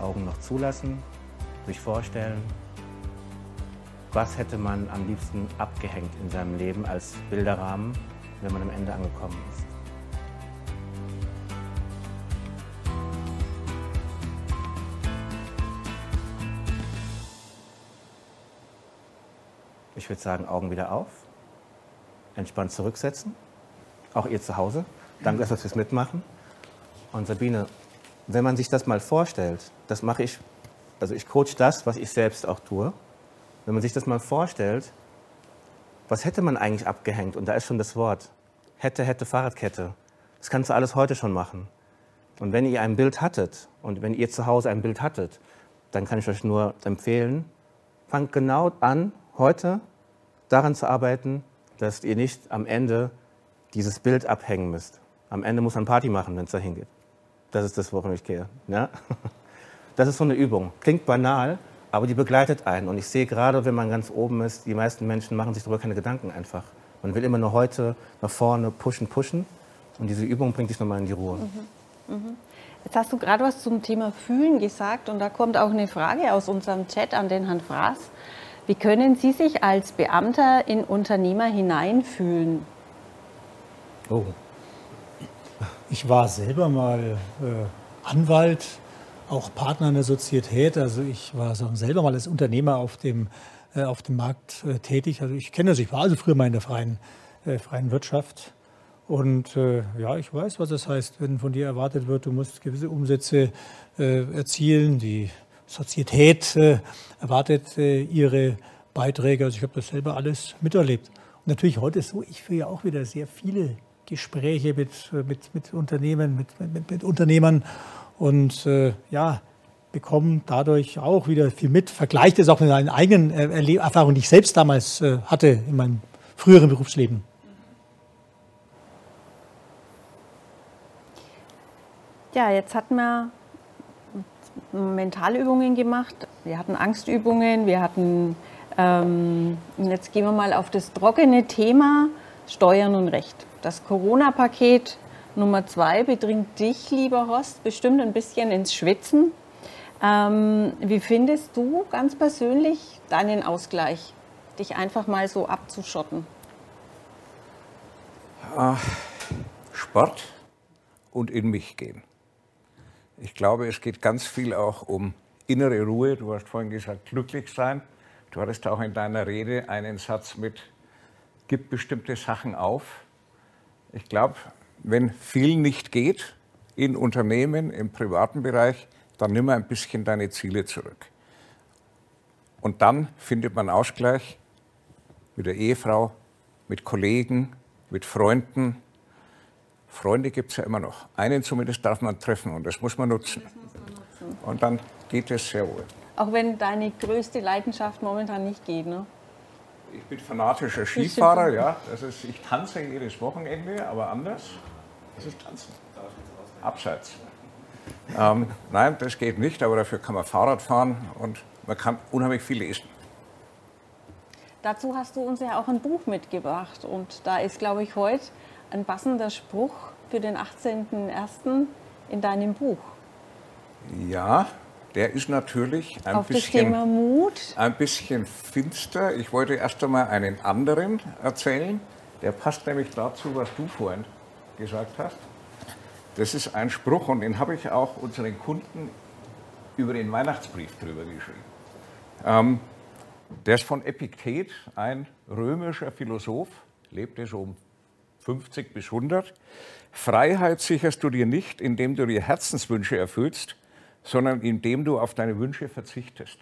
Augen noch zulassen, sich vorstellen, was hätte man am liebsten abgehängt in seinem Leben als Bilderrahmen, wenn man am Ende angekommen ist. Ich würde sagen, Augen wieder auf, entspannt zurücksetzen, auch ihr zu Hause. Danke erstmal fürs Mitmachen. Und Sabine, wenn man sich das mal vorstellt, das mache ich, also ich coach das, was ich selbst auch tue. Wenn man sich das mal vorstellt, was hätte man eigentlich abgehängt? Und da ist schon das Wort. Hätte, hätte, Fahrradkette. Das kannst du alles heute schon machen. Und wenn ihr ein Bild hattet und wenn ihr zu Hause ein Bild hattet, dann kann ich euch nur empfehlen, fangt genau an, heute daran zu arbeiten, dass ihr nicht am Ende dieses Bild abhängen müsst. Am Ende muss man Party machen, wenn es dahin geht. Das ist das, worum ich gehe. Ja? Das ist so eine Übung. Klingt banal, aber die begleitet einen. Und ich sehe gerade, wenn man ganz oben ist, die meisten Menschen machen sich darüber keine Gedanken einfach. Man will immer nur heute nach vorne pushen, pushen. Und diese Übung bringt dich nochmal in die Ruhe. Mhm. Jetzt hast du gerade was zum Thema Fühlen gesagt und da kommt auch eine Frage aus unserem Chat an den Herrn Fraß. Wie können Sie sich als Beamter in Unternehmer hineinfühlen? Oh. Ich war selber mal äh, Anwalt, auch Partner einer Sozietät. Also ich war selber mal als Unternehmer auf dem, äh, auf dem Markt äh, tätig. Also ich kenne das, ich war also früher mal in der freien, äh, freien Wirtschaft. Und äh, ja, ich weiß, was das heißt, wenn von dir erwartet wird, du musst gewisse Umsätze äh, erzielen. Die Sozietät erwartet ihre Beiträge. Also ich habe das selber alles miterlebt. Und natürlich heute so, ich führe ja auch wieder sehr viele Gespräche mit, äh, mit, mit Unternehmen, mit, mit, mit Unternehmern und äh, ja, bekomme dadurch auch wieder viel mit. Vergleiche das auch mit meinen eigenen Erfahrungen, die ich selbst damals hatte in meinem früheren Berufsleben. Ja, jetzt hatten wir Mentalübungen gemacht, wir hatten Angstübungen, wir hatten, ähm, jetzt gehen wir mal auf das trockene Thema Steuern und Recht. Das Corona-Paket Nummer zwei bedringt dich, lieber Horst, bestimmt ein bisschen ins Schwitzen. Ähm, wie findest du ganz persönlich deinen Ausgleich, dich einfach mal so abzuschotten? Ach, Sport und in mich gehen. Ich glaube, es geht ganz viel auch um innere Ruhe. Du hast vorhin gesagt, glücklich sein. Du hattest auch in deiner Rede einen Satz mit, gib bestimmte Sachen auf. Ich glaube, wenn viel nicht geht, in Unternehmen, im privaten Bereich, dann nimm ein bisschen deine Ziele zurück. Und dann findet man Ausgleich mit der Ehefrau, mit Kollegen, mit Freunden, Freunde gibt es ja immer noch. Einen zumindest darf man treffen und das muss man nutzen. Muss man nutzen. Und dann geht es sehr wohl. Auch wenn deine größte Leidenschaft momentan nicht geht, ne? Ich bin fanatischer Skifahrer, ja. Das ist, ich tanze jedes Wochenende, aber anders. Das ist Tanzen. Abseits. Ähm, nein, das geht nicht, aber dafür kann man Fahrrad fahren und man kann unheimlich viel lesen. Dazu hast du uns ja auch ein Buch mitgebracht und da ist, glaube ich, heute ein passender Spruch für den 18.01. in deinem Buch. Ja, der ist natürlich ein, Auf bisschen, das Thema Mut. ein bisschen finster. Ich wollte erst einmal einen anderen erzählen. Der passt nämlich dazu, was du vorhin gesagt hast. Das ist ein Spruch und den habe ich auch unseren Kunden über den Weihnachtsbrief drüber geschrieben. Ähm, der ist von Epiktet, ein römischer Philosoph, lebte so um 50 bis 100. Freiheit sicherst du dir nicht, indem du dir Herzenswünsche erfüllst, sondern indem du auf deine Wünsche verzichtest.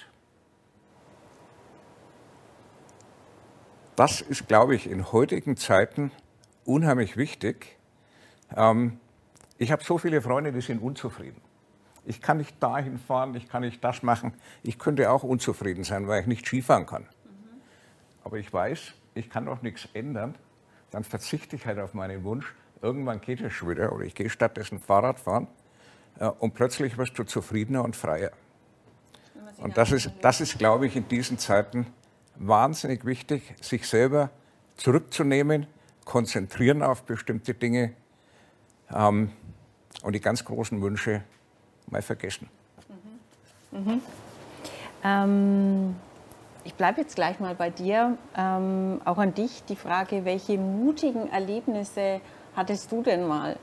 Das ist, glaube ich, in heutigen Zeiten unheimlich wichtig. Ähm, ich habe so viele Freunde, die sind unzufrieden. Ich kann nicht dahin fahren, ich kann nicht das machen. Ich könnte auch unzufrieden sein, weil ich nicht Skifahren kann. Aber ich weiß, ich kann auch nichts ändern, dann verzichte ich halt auf meinen Wunsch. Irgendwann geht es schon wieder oder ich gehe stattdessen Fahrrad fahren und plötzlich wirst du zufriedener und freier. Und das ist, das ist, glaube ich, in diesen Zeiten wahnsinnig wichtig, sich selber zurückzunehmen, konzentrieren auf bestimmte Dinge ähm, und die ganz großen Wünsche mal vergessen. Mhm. Mhm. Ähm ich bleibe jetzt gleich mal bei dir, ähm, auch an dich, die Frage, welche mutigen Erlebnisse hattest du denn mal?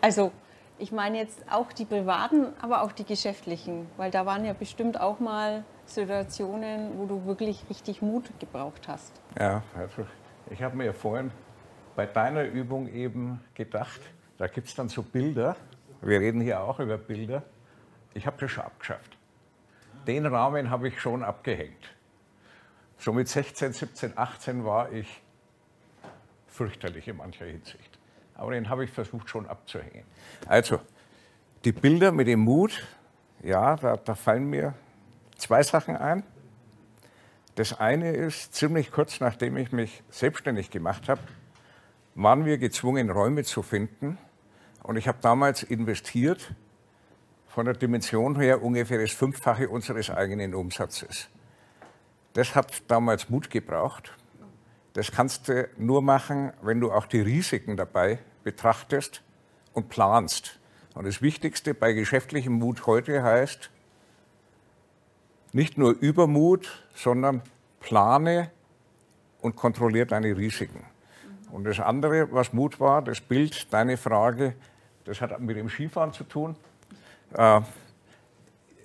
Also ich meine jetzt auch die privaten, aber auch die geschäftlichen, weil da waren ja bestimmt auch mal Situationen, wo du wirklich richtig Mut gebraucht hast. Ja, also ich habe mir vorhin bei deiner Übung eben gedacht, da gibt es dann so Bilder, wir reden hier auch über Bilder, ich habe das schon abgeschafft. Den Rahmen habe ich schon abgehängt. So mit 16, 17, 18 war ich fürchterlich in mancher Hinsicht. Aber den habe ich versucht schon abzuhängen. Also, die Bilder mit dem Mut, ja, da, da fallen mir zwei Sachen ein. Das eine ist, ziemlich kurz nachdem ich mich selbstständig gemacht habe, waren wir gezwungen, Räume zu finden. Und ich habe damals investiert, von der Dimension her ungefähr das Fünffache unseres eigenen Umsatzes. Das hat damals Mut gebraucht. Das kannst du nur machen, wenn du auch die Risiken dabei betrachtest und planst. Und das Wichtigste bei geschäftlichem Mut heute heißt, nicht nur Übermut, sondern plane und kontrolliere deine Risiken. Und das andere, was Mut war, das Bild, deine Frage, das hat mit dem Skifahren zu tun. Äh,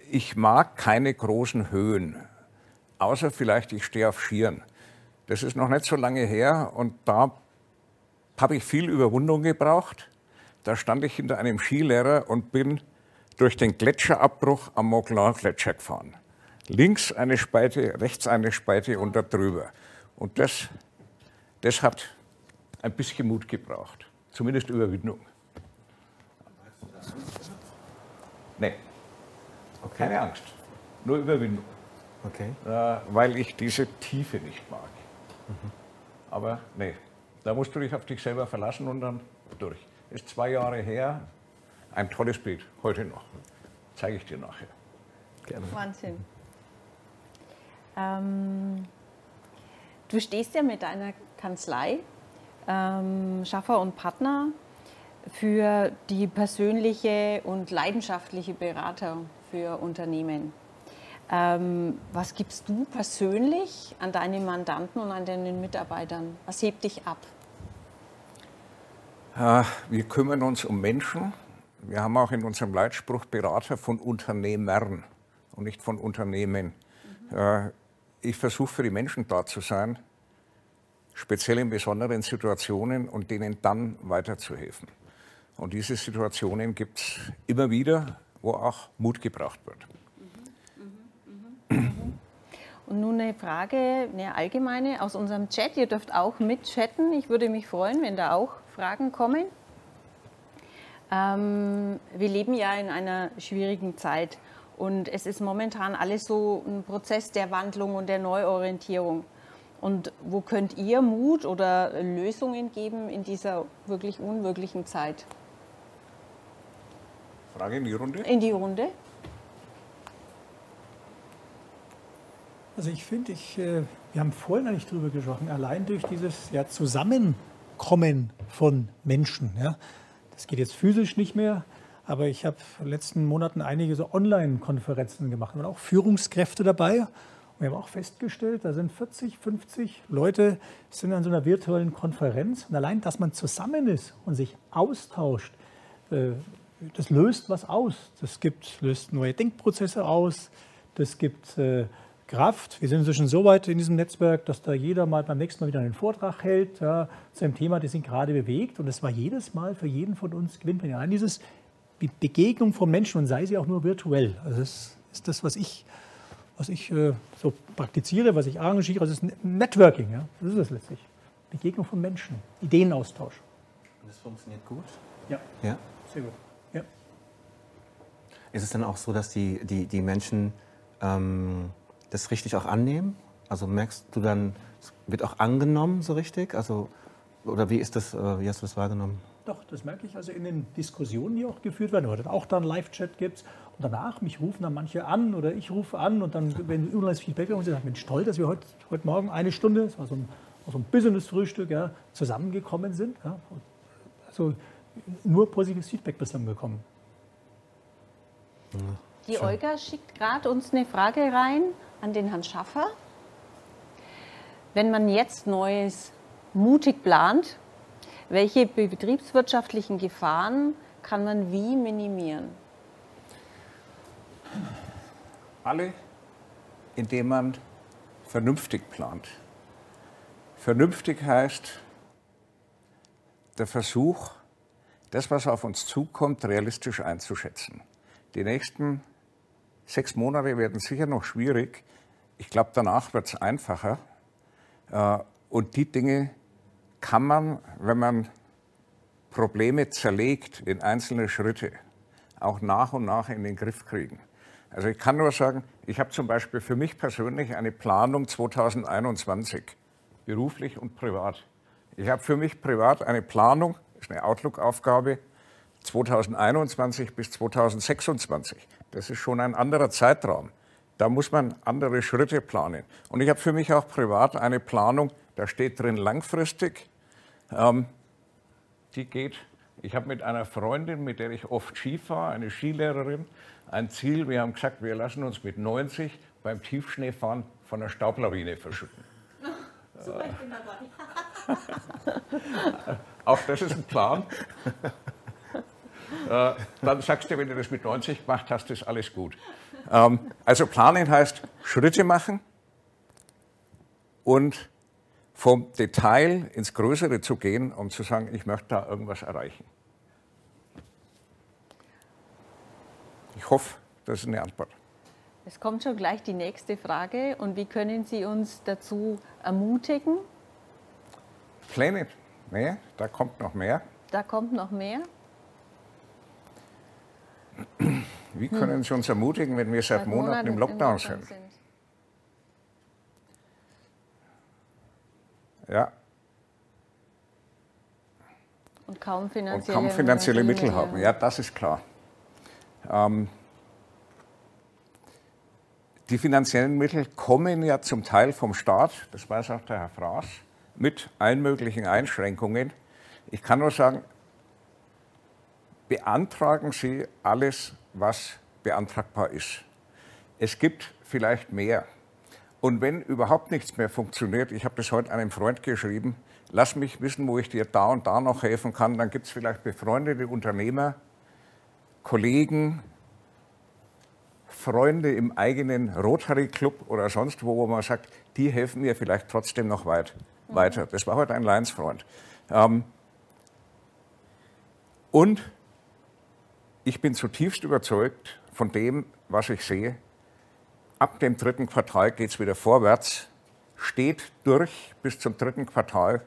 ich mag keine großen Höhen, außer vielleicht ich stehe auf Skiern. Das ist noch nicht so lange her und da habe ich viel Überwindung gebraucht. Da stand ich hinter einem Skilehrer und bin durch den Gletscherabbruch am Mont Gletscher gefahren. Links eine Spalte, rechts eine Spalte und da drüber. Und das, das hat ein bisschen Mut gebraucht, zumindest Überwindung. Nee, okay. keine Angst, nur Überwindung. Okay. Äh, weil ich diese Tiefe nicht mag. Mhm. Aber nee, da musst du dich auf dich selber verlassen und dann durch. Ist zwei Jahre her, ein tolles Bild, heute noch. Zeige ich dir nachher. Gerne. Wahnsinn. Ähm, du stehst ja mit deiner Kanzlei, ähm, Schaffer und Partner, für die persönliche und leidenschaftliche Beratung für Unternehmen. Ähm, was gibst du persönlich an deine Mandanten und an deinen Mitarbeitern? Was hebt dich ab? Äh, wir kümmern uns um Menschen. Wir haben auch in unserem Leitspruch Berater von Unternehmern und nicht von Unternehmen. Mhm. Äh, ich versuche für die Menschen da zu sein, speziell in besonderen Situationen und denen dann weiterzuhelfen. Und diese Situationen gibt es immer wieder, wo auch Mut gebraucht wird. Und nun eine Frage, eine allgemeine aus unserem Chat. Ihr dürft auch mitchatten. Ich würde mich freuen, wenn da auch Fragen kommen. Ähm, wir leben ja in einer schwierigen Zeit und es ist momentan alles so ein Prozess der Wandlung und der Neuorientierung. Und wo könnt ihr Mut oder Lösungen geben in dieser wirklich unwirklichen Zeit? Frage in die Runde? In die Runde. Also ich finde, ich, äh, wir haben vorhin eigentlich darüber gesprochen, allein durch dieses ja, Zusammenkommen von Menschen. Ja, das geht jetzt physisch nicht mehr, aber ich habe in den letzten Monaten einige so Online-Konferenzen gemacht und auch Führungskräfte dabei. Und wir haben auch festgestellt, da sind 40, 50 Leute sind an so einer virtuellen Konferenz. Und allein, dass man zusammen ist und sich austauscht, äh, das löst was aus. Das gibt, löst neue Denkprozesse aus. Das gibt äh, Kraft. Wir sind inzwischen so weit in diesem Netzwerk, dass da jeder mal beim nächsten Mal wieder einen Vortrag hält ja, zu einem Thema, das ihn gerade bewegt. Und das war jedes Mal für jeden von uns gewinnbringend. Allein dieses Begegnung von Menschen und sei sie auch nur virtuell. Also das ist das, was ich, was ich äh, so praktiziere, was ich arrangiere. Das ist Networking. Ja? Das ist es letztlich. Begegnung von Menschen, Ideenaustausch. Und das funktioniert gut? Ja. ja. Sehr gut. Ja. Ist es dann auch so, dass die, die, die Menschen ähm, das richtig auch annehmen? Also merkst du dann, es wird auch angenommen so richtig? Also, oder wie ist das, äh, wie hast du das wahrgenommen? Doch, das merke ich also in den Diskussionen, die auch geführt werden, oder auch dann Live-Chat gibt Und danach, mich rufen dann manche an oder ich rufe an und dann, wenn unheimlich Feedback und sie sagen, Mensch, toll, dass wir heute, heute Morgen eine Stunde, das war so ein, so ein Business-Frühstück, ja, zusammengekommen sind. Ja. Also nur positives Feedback bislang bekommen. Die Schön. Olga schickt gerade uns eine Frage rein an den Herrn Schaffer. Wenn man jetzt Neues mutig plant, welche betriebswirtschaftlichen Gefahren kann man wie minimieren? Alle, indem man vernünftig plant. Vernünftig heißt der Versuch, das, was auf uns zukommt, realistisch einzuschätzen. Die nächsten sechs Monate werden sicher noch schwierig. Ich glaube, danach wird es einfacher. Äh, und die Dinge kann man, wenn man Probleme zerlegt in einzelne Schritte, auch nach und nach in den Griff kriegen. Also ich kann nur sagen, ich habe zum Beispiel für mich persönlich eine Planung 2021, beruflich und privat. Ich habe für mich privat eine Planung, das ist eine Outlook-Aufgabe, 2021 bis 2026. Das ist schon ein anderer Zeitraum. Da muss man andere Schritte planen. Und ich habe für mich auch privat eine Planung, da steht drin langfristig, ähm, die geht Ich habe mit einer Freundin, mit der ich oft Ski fahre, eine Skilehrerin, ein Ziel. Wir haben gesagt, wir lassen uns mit 90 beim Tiefschneefahren von einer Staublawine verschütten. So, ich bin dabei. Auch das ist ein Plan. Äh, dann sagst du, wenn du das mit 90 gemacht hast, ist alles gut. Ähm, also planen heißt Schritte machen und vom Detail ins Größere zu gehen, um zu sagen, ich möchte da irgendwas erreichen. Ich hoffe, das ist eine Antwort. Es kommt schon gleich die nächste Frage. Und wie können Sie uns dazu ermutigen? Pläne. Nee, da kommt noch mehr. Da kommt noch mehr. Wie können. Sie uns ermutigen, wenn wir seit, seit Monaten, Monaten, im Lockdown, im Lockdown sind? sind? Ja. Und kaum finanzielle, Und kaum finanzielle Mittel haben. Ja, das ist klar. Ähm, die finanziellen Mittel kommen ja zum Teil vom Staat, das weiß auch der Herr Fraß, mit allen möglichen Einschränkungen. Ich kann nur sagen, beantragen Sie alles, was beantragbar ist. Es gibt vielleicht mehr. Und wenn überhaupt nichts mehr funktioniert, ich habe das heute einem Freund geschrieben, lass mich wissen, wo ich dir da und da noch helfen kann, dann gibt es vielleicht befreundete Unternehmer, Kollegen, Freunde im eigenen Rotary Club oder sonst wo, wo man sagt, die helfen mir vielleicht trotzdem noch weit, weiter. Das war heute ein Lions-Freund. Ähm, und ich bin zutiefst überzeugt von dem, was ich sehe. Ab dem dritten Quartal geht es wieder vorwärts. Steht durch bis zum dritten Quartal.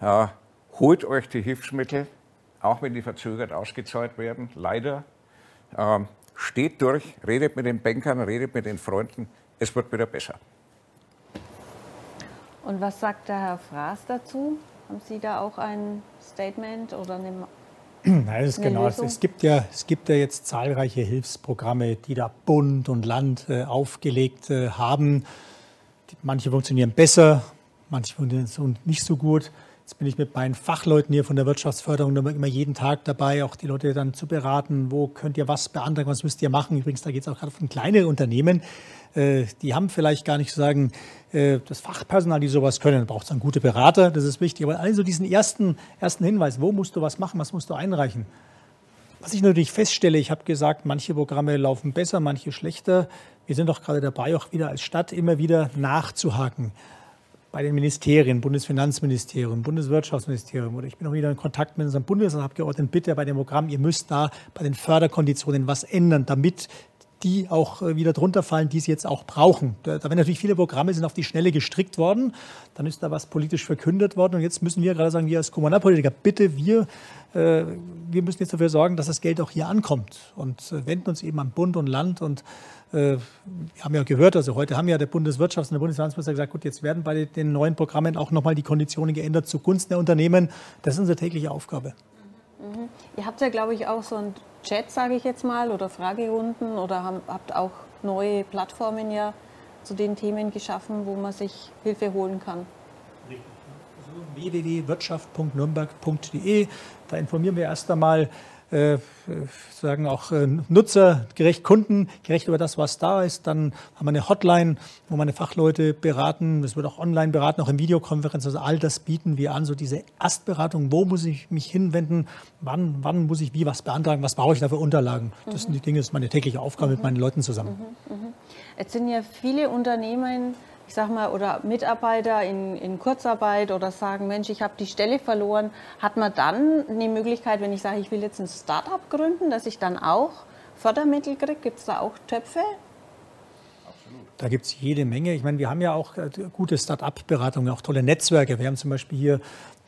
Ja, holt euch die Hilfsmittel, auch wenn die verzögert ausgezahlt werden, leider. Ähm, steht durch, redet mit den Bankern, redet mit den Freunden. Es wird wieder besser. Und was sagt der Herr Fraß dazu? Haben Sie da auch ein Statement oder eine Nein, das ist genau. Es, es, gibt ja, es gibt ja jetzt zahlreiche Hilfsprogramme, die da Bund und Land äh, aufgelegt äh, haben. Manche funktionieren besser, manche funktionieren nicht so gut. Jetzt bin ich mit meinen Fachleuten hier von der Wirtschaftsförderung immer jeden Tag dabei, auch die Leute dann zu beraten, wo könnt ihr was beantragen, was müsst ihr machen. Übrigens, da geht es auch gerade von kleinere Unternehmen. Äh, die haben vielleicht gar nicht sozusagen äh, das Fachpersonal, die sowas können. Braucht es dann gute Berater, das ist wichtig. Aber also diesen ersten, ersten Hinweis, wo musst du was machen, was musst du einreichen? Was ich natürlich feststelle, ich habe gesagt, manche Programme laufen besser, manche schlechter. Wir sind doch gerade dabei, auch wieder als Stadt immer wieder nachzuhaken bei den Ministerien, Bundesfinanzministerium, Bundeswirtschaftsministerium oder ich bin auch wieder in Kontakt mit unserem Bundesabgeordneten, bitte bei dem Programm, ihr müsst da bei den Förderkonditionen was ändern, damit die auch äh, wieder drunter fallen, die sie jetzt auch brauchen. Da, werden natürlich viele Programme sind auf die Schnelle gestrickt worden, dann ist da was politisch verkündet worden und jetzt müssen wir gerade sagen, wir als Kommunalpolitiker, bitte wir, äh, wir müssen jetzt dafür sorgen, dass das Geld auch hier ankommt und äh, wenden uns eben an Bund und Land und wir haben ja gehört, also heute haben ja der Bundeswirtschafts- und der Bundesfinanzminister gesagt, gut, jetzt werden bei den neuen Programmen auch nochmal die Konditionen geändert zugunsten der Unternehmen. Das ist unsere tägliche Aufgabe. Mhm. Ihr habt ja, glaube ich, auch so ein Chat, sage ich jetzt mal, oder Fragerunden oder habt auch neue Plattformen ja zu den Themen geschaffen, wo man sich Hilfe holen kann. Also www.wirtschaft.nürnberg.de. Da informieren wir erst einmal äh, sagen auch äh, nutzergerecht, kundengerecht über das, was da ist. Dann haben wir eine Hotline, wo meine Fachleute beraten. Es wird auch online beraten, auch in Videokonferenz. Also all das bieten wir an. So diese Erstberatung, wo muss ich mich hinwenden, wann, wann muss ich wie was beantragen, was brauche ich da für Unterlagen. Das sind die Dinge, das ist meine tägliche Aufgabe mit meinen Leuten zusammen. Mhm. mhm. Jetzt sind ja viele Unternehmen ich sag mal, oder Mitarbeiter in, in Kurzarbeit oder sagen, Mensch, ich habe die Stelle verloren, hat man dann eine Möglichkeit, wenn ich sage, ich will jetzt ein Start-up gründen, dass ich dann auch Fördermittel kriege? Gibt es da auch Töpfe? Da gibt es jede Menge. Ich meine, wir haben ja auch äh, gute Start-up-Beratungen, auch tolle Netzwerke. Wir haben zum Beispiel hier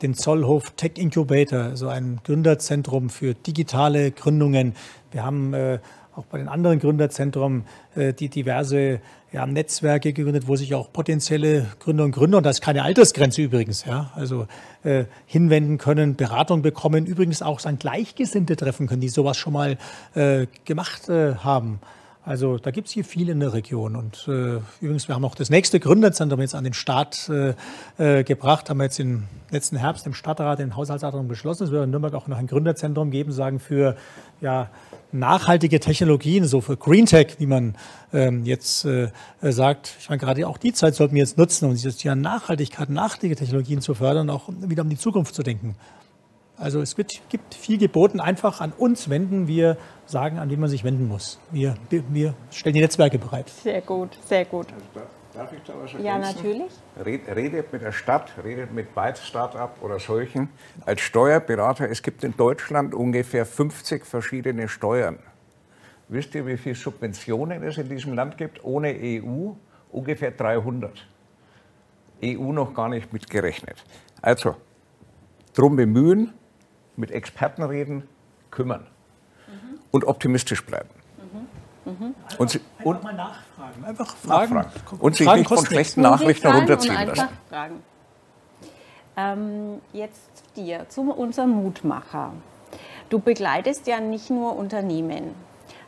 den Zollhof Tech Incubator, so ein Gründerzentrum für digitale Gründungen. Wir haben äh, auch bei den anderen Gründerzentren äh, die diverse ja, Netzwerke gegründet, wo sich auch potenzielle Gründer und Gründer, und da ist keine Altersgrenze übrigens, ja, also äh, hinwenden können, Beratung bekommen, übrigens auch sein Gleichgesinnte treffen können, die sowas schon mal äh, gemacht äh, haben. Also da gibt es hier viel in der Region. Und äh, übrigens, wir haben auch das nächste Gründerzentrum jetzt an den Start äh, äh, gebracht, haben wir jetzt im letzten Herbst im Stadtrat, im Haushaltsrat beschlossen. Es wird in Nürnberg auch noch ein Gründerzentrum geben, sagen für ja, nachhaltige Technologien, so für Green Tech, wie man ähm, jetzt äh, äh, sagt. Ich meine, gerade auch die Zeit sollten wir jetzt nutzen, um dieses Jahr Nachhaltigkeit, nachhaltige Technologien zu fördern, auch wieder um die Zukunft zu denken. Also es wird, gibt viel geboten, einfach an uns wenden. Wir sagen, an wen man sich wenden muss. Wir, wir stellen die Netzwerke bereit. Sehr gut, sehr gut. Darf ich da was ergänzen? Ja, natürlich. Redet mit der Stadt, redet mit Byte Startup oder solchen. Als Steuerberater, es gibt in Deutschland ungefähr 50 verschiedene Steuern. Wisst ihr, wie viele Subventionen es in diesem Land gibt ohne EU? Ungefähr 300. EU noch gar nicht mitgerechnet. Also, drum bemühen, mit Experten reden, kümmern mhm. und optimistisch bleiben. Mhm. Und, Sie, und mal nachfragen. Einfach fragen. nachfragen. Und sich nicht von schlechten Nachrichten herunterziehen lassen. Fragen. Ähm, jetzt dir, zu unserem Mutmacher. Du begleitest ja nicht nur Unternehmen,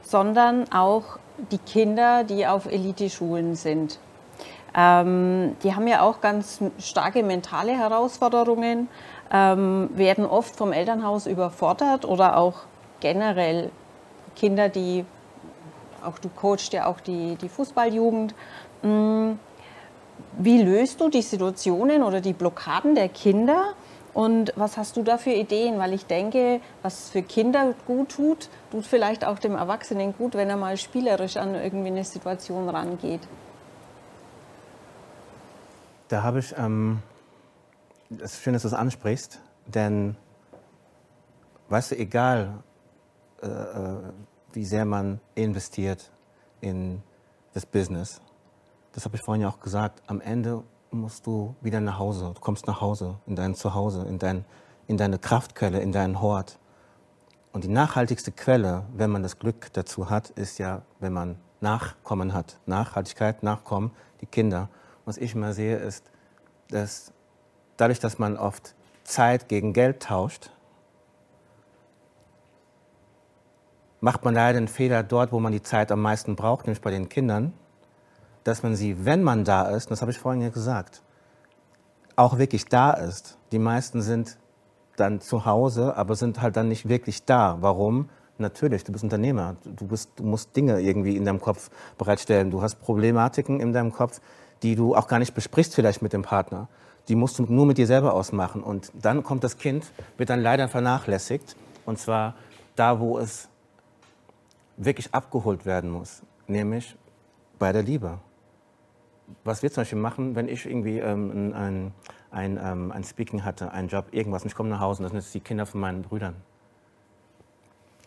sondern auch die Kinder, die auf Elite-Schulen sind. Ähm, die haben ja auch ganz starke mentale Herausforderungen ähm, werden oft vom Elternhaus überfordert oder auch generell Kinder, die, auch du coachst ja auch die, die Fußballjugend. Mm, wie löst du die Situationen oder die Blockaden der Kinder? Und was hast du da für Ideen? Weil ich denke, was für Kinder gut tut, tut vielleicht auch dem Erwachsenen gut, wenn er mal spielerisch an irgendwie eine Situation rangeht. Da habe ich ähm, es ist schön, dass du es ansprichst, denn, weißt du, egal äh, äh, wie sehr man investiert in das Business, das habe ich vorhin ja auch gesagt, am Ende musst du wieder nach Hause. Du kommst nach Hause, in dein Zuhause, in, dein, in deine Kraftquelle, in deinen Hort. Und die nachhaltigste Quelle, wenn man das Glück dazu hat, ist ja, wenn man Nachkommen hat. Nachhaltigkeit, Nachkommen, die Kinder. Was ich immer sehe, ist, dass dadurch, dass man oft Zeit gegen Geld tauscht, macht man leider den Fehler dort, wo man die Zeit am meisten braucht, nämlich bei den Kindern, dass man sie, wenn man da ist, das habe ich vorhin ja gesagt, auch wirklich da ist. Die meisten sind dann zu Hause, aber sind halt dann nicht wirklich da. Warum? Natürlich, du bist Unternehmer. Du, bist, du musst Dinge irgendwie in deinem Kopf bereitstellen. Du hast Problematiken in deinem Kopf, die du auch gar nicht besprichst vielleicht mit dem Partner die musst du nur mit dir selber ausmachen. Und dann kommt das Kind, wird dann leider vernachlässigt. Und zwar da, wo es wirklich abgeholt werden muss, nämlich bei der Liebe. Was wir zum Beispiel machen, wenn ich irgendwie ähm, ein, ein, ähm, ein Speaking hatte, einen Job, irgendwas, und ich komme nach Hause und das sind jetzt die Kinder von meinen Brüdern.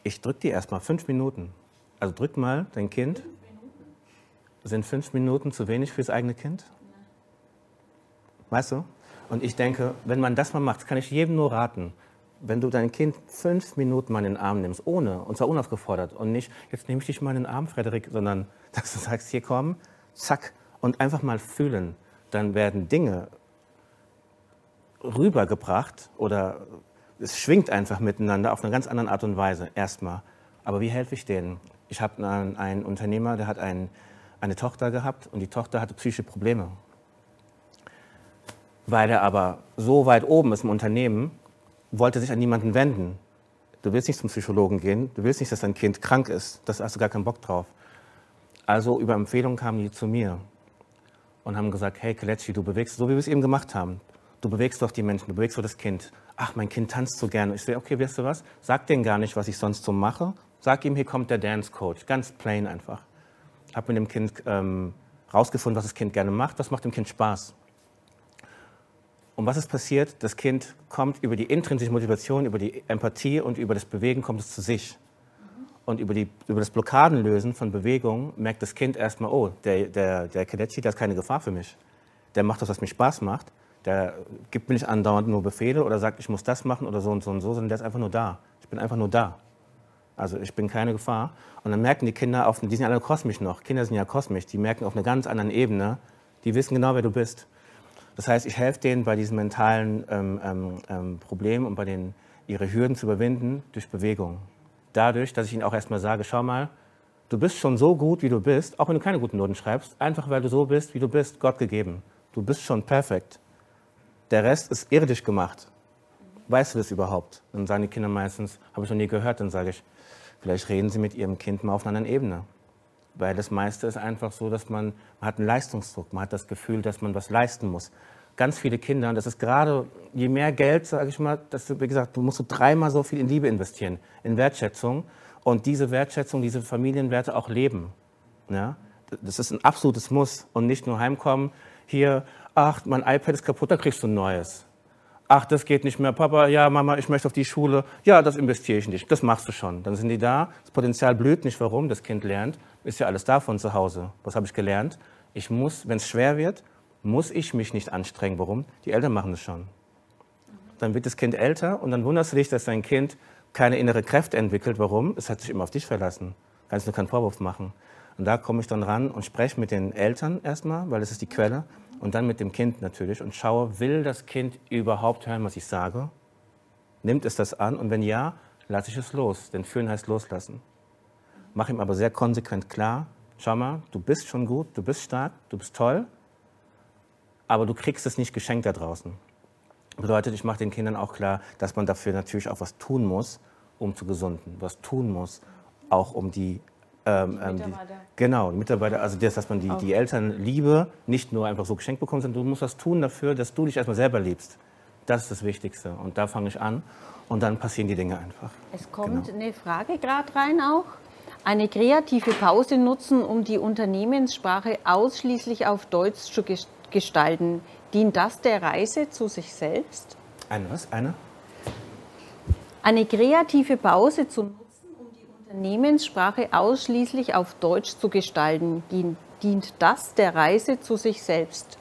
Ich drücke die erst mal fünf Minuten. Also drück mal dein Kind. Sind fünf Minuten zu wenig fürs eigene Kind? Weißt du? Und ich denke, wenn man das mal macht, kann ich jedem nur raten, wenn du dein Kind fünf Minuten mal in den Arm nimmst, ohne, und zwar unaufgefordert, und nicht, jetzt nehme ich dich mal in den Arm, Frederik, sondern dass du sagst, hier komm, zack, und einfach mal fühlen, dann werden Dinge rübergebracht oder es schwingt einfach miteinander auf eine ganz andere Art und Weise, erstmal. Aber wie helfe ich denen? Ich habe einen, einen Unternehmer, der hat ein, eine Tochter gehabt und die Tochter hatte psychische Probleme. Weil er aber so weit oben ist im Unternehmen, wollte sich an niemanden wenden. Du willst nicht zum Psychologen gehen, du willst nicht, dass dein Kind krank ist, da hast du gar keinen Bock drauf. Also über Empfehlung kamen die zu mir und haben gesagt, hey Kelechi, du bewegst, so wie wir es eben gemacht haben, du bewegst doch die Menschen, du bewegst doch das Kind. Ach, mein Kind tanzt so gerne. Ich sehe, okay, weißt du was? Sag denen gar nicht, was ich sonst so mache. Sag ihm, hier kommt der Dance Coach. Ganz plain einfach. Hab mit dem Kind ähm, rausgefunden, was das Kind gerne macht. Was macht dem Kind Spaß? Und was ist passiert? Das Kind kommt über die intrinsische Motivation, über die Empathie und über das Bewegen kommt es zu sich. Und über, die, über das Blockadenlösen von Bewegung merkt das Kind erstmal, oh, der, der, der Kadetti, der ist keine Gefahr für mich. Der macht das, was mir Spaß macht. Der gibt mir nicht andauernd nur Befehle oder sagt, ich muss das machen oder so und so und so, sondern der ist einfach nur da. Ich bin einfach nur da. Also ich bin keine Gefahr. Und dann merken die Kinder, auf, die sind ja alle kosmisch noch, Kinder sind ja kosmisch, die merken auf einer ganz anderen Ebene, die wissen genau, wer du bist. Das heißt, ich helfe denen bei diesen mentalen ähm, ähm, ähm, Problemen und bei den, ihre Hürden zu überwinden durch Bewegung. Dadurch, dass ich ihnen auch erstmal sage, schau mal, Du bist schon so gut, wie du bist, auch wenn du keine guten Noten schreibst, einfach weil du so bist, wie du bist, Gott gegeben. Du bist schon perfekt. Der Rest ist irdisch gemacht. Weißt du das überhaupt? Dann sagen die Kinder meistens, habe ich noch nie gehört, dann sage ich, vielleicht reden sie mit ihrem Kind mal auf einer anderen Ebene. Weil das meiste ist einfach so, dass man, man hat einen Leistungsdruck, man hat das Gefühl, dass man was leisten muss. Ganz viele Kinder, und das ist gerade, je mehr Geld, sage ich mal, dass du, wie gesagt, du musst du dreimal so viel in Liebe investieren, in Wertschätzung und diese Wertschätzung, diese Familienwerte auch leben. Ja? Das ist ein absolutes Muss und nicht nur heimkommen, hier, ach, mein iPad ist kaputt, da kriegst du ein neues. Ach, das geht nicht mehr, Papa, ja, Mama, ich möchte auf die Schule, ja, das investiere ich nicht, das machst du schon. Dann sind die da, das Potenzial blüht nicht, warum, das Kind lernt, ist ja alles da von zu Hause. Was habe ich gelernt? Ich muss, wenn es schwer wird, muss ich mich nicht anstrengen. Warum? Die Eltern machen es schon. Dann wird das Kind älter und dann wunderst du dich, dass dein Kind keine innere Kräfte entwickelt. Warum? Es hat sich immer auf dich verlassen. Kannst du keinen Vorwurf machen. Und da komme ich dann ran und spreche mit den Eltern erstmal, weil das ist die Quelle. Und dann mit dem Kind natürlich und schaue, will das Kind überhaupt hören, was ich sage? Nimmt es das an? Und wenn ja, lasse ich es los. Denn führen heißt loslassen. Mache ihm aber sehr konsequent klar, schau mal, du bist schon gut, du bist stark, du bist toll, aber du kriegst es nicht geschenkt da draußen. Bedeutet, ich mache den Kindern auch klar, dass man dafür natürlich auch was tun muss, um zu gesunden, was tun muss, auch um die ähm, ähm, Mitarbeiter. Die, genau, Mitarbeiter, also das, dass man die, die Elternliebe nicht nur einfach so geschenkt bekommt, sondern du musst was tun dafür, dass du dich erstmal selber liebst. Das ist das Wichtigste. Und da fange ich an und dann passieren die Dinge einfach. Es kommt genau. eine Frage gerade rein auch. Eine kreative Pause nutzen, um die Unternehmenssprache ausschließlich auf Deutsch zu gestalten. Dient das der Reise zu sich selbst? Eine was? Eine? Eine kreative Pause zu nutzen, um die Unternehmenssprache ausschließlich auf Deutsch zu gestalten. Dient, dient das der Reise zu sich selbst?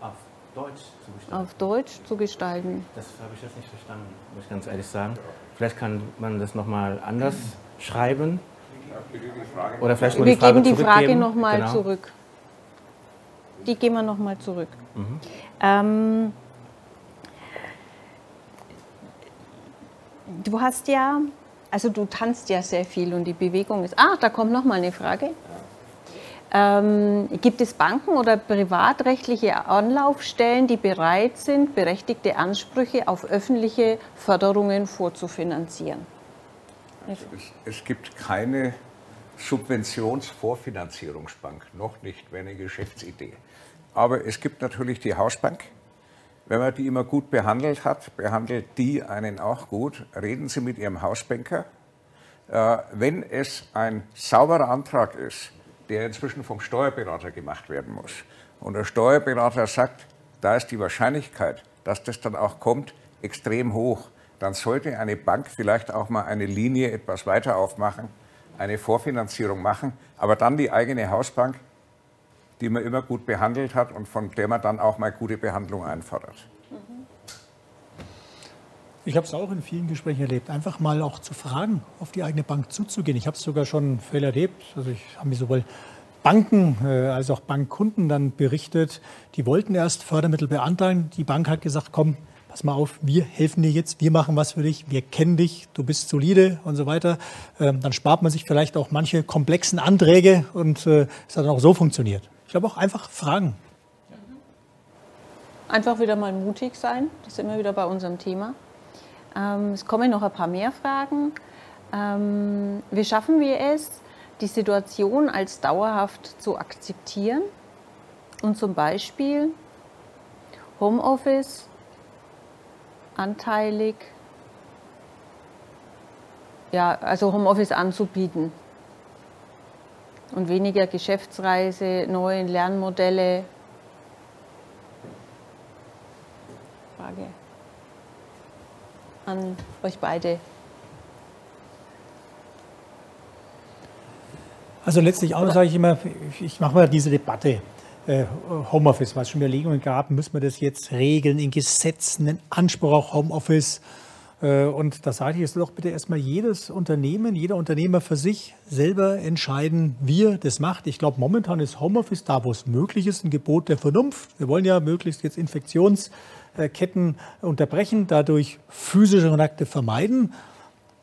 Auf Deutsch zu gestalten? Auf Deutsch zu gestalten. Das habe ich jetzt nicht verstanden, muss ich ganz ehrlich sagen. Vielleicht kann man das nochmal anders schreiben. Oder vielleicht Wir geben die Frage nochmal genau. zurück die gehen wir nochmal zurück. Mhm. Ähm, du hast ja, also du tanzt ja sehr viel und die Bewegung ist. Ah, da kommt nochmal eine Frage. Ähm, gibt es Banken oder privatrechtliche Anlaufstellen, die bereit sind, berechtigte Ansprüche auf öffentliche Förderungen vorzufinanzieren? Also es, es gibt keine Subventionsvorfinanzierungsbank, noch nicht, wäre eine Geschäftsidee. Aber es gibt natürlich die Hausbank. Wenn man die immer gut behandelt hat, behandelt die einen auch gut. Reden Sie mit Ihrem Hausbanker. Äh, wenn es ein sauberer Antrag ist, der inzwischen vom Steuerberater gemacht werden muss, und der Steuerberater sagt, da ist die Wahrscheinlichkeit, dass das dann auch kommt, extrem hoch, dann sollte eine Bank vielleicht auch mal eine Linie etwas weiter aufmachen, eine Vorfinanzierung machen, aber dann die eigene Hausbank die man immer gut behandelt hat und von der man dann auch mal gute Behandlung einfordert. Ich habe es auch in vielen Gesprächen erlebt, einfach mal auch zu fragen, auf die eigene Bank zuzugehen. Ich habe es sogar schon Fälle erlebt. Also ich habe mir sowohl Banken äh, als auch Bankkunden dann berichtet, die wollten erst Fördermittel beantragen. Die Bank hat gesagt, komm, pass mal auf, wir helfen dir jetzt, wir machen was für dich, wir kennen dich, du bist solide und so weiter. Ähm, dann spart man sich vielleicht auch manche komplexen Anträge und äh, es hat dann auch so funktioniert glaube auch einfach fragen. Einfach wieder mal mutig sein, das ist immer wieder bei unserem Thema. Ähm, es kommen noch ein paar mehr Fragen. Ähm, wie schaffen wir es, die Situation als dauerhaft zu akzeptieren und zum Beispiel Homeoffice anteilig, ja, also Homeoffice anzubieten? und weniger Geschäftsreise, neue Lernmodelle. Frage an euch beide. Also letztlich auch sage ich immer, ich mache mal diese Debatte. Äh, Homeoffice, was es schon Überlegungen gab, müssen wir das jetzt regeln in Gesetzen, einen Anspruch auf Homeoffice. Äh, und da sage ich, soll doch bitte erstmal jedes Unternehmen, jeder Unternehmer für sich selber entscheiden, wie er das macht. Ich glaube, momentan ist Homeoffice da, wo es möglich ist, ein Gebot der Vernunft. Wir wollen ja möglichst jetzt Infektionsketten unterbrechen, dadurch physische Kontakte vermeiden.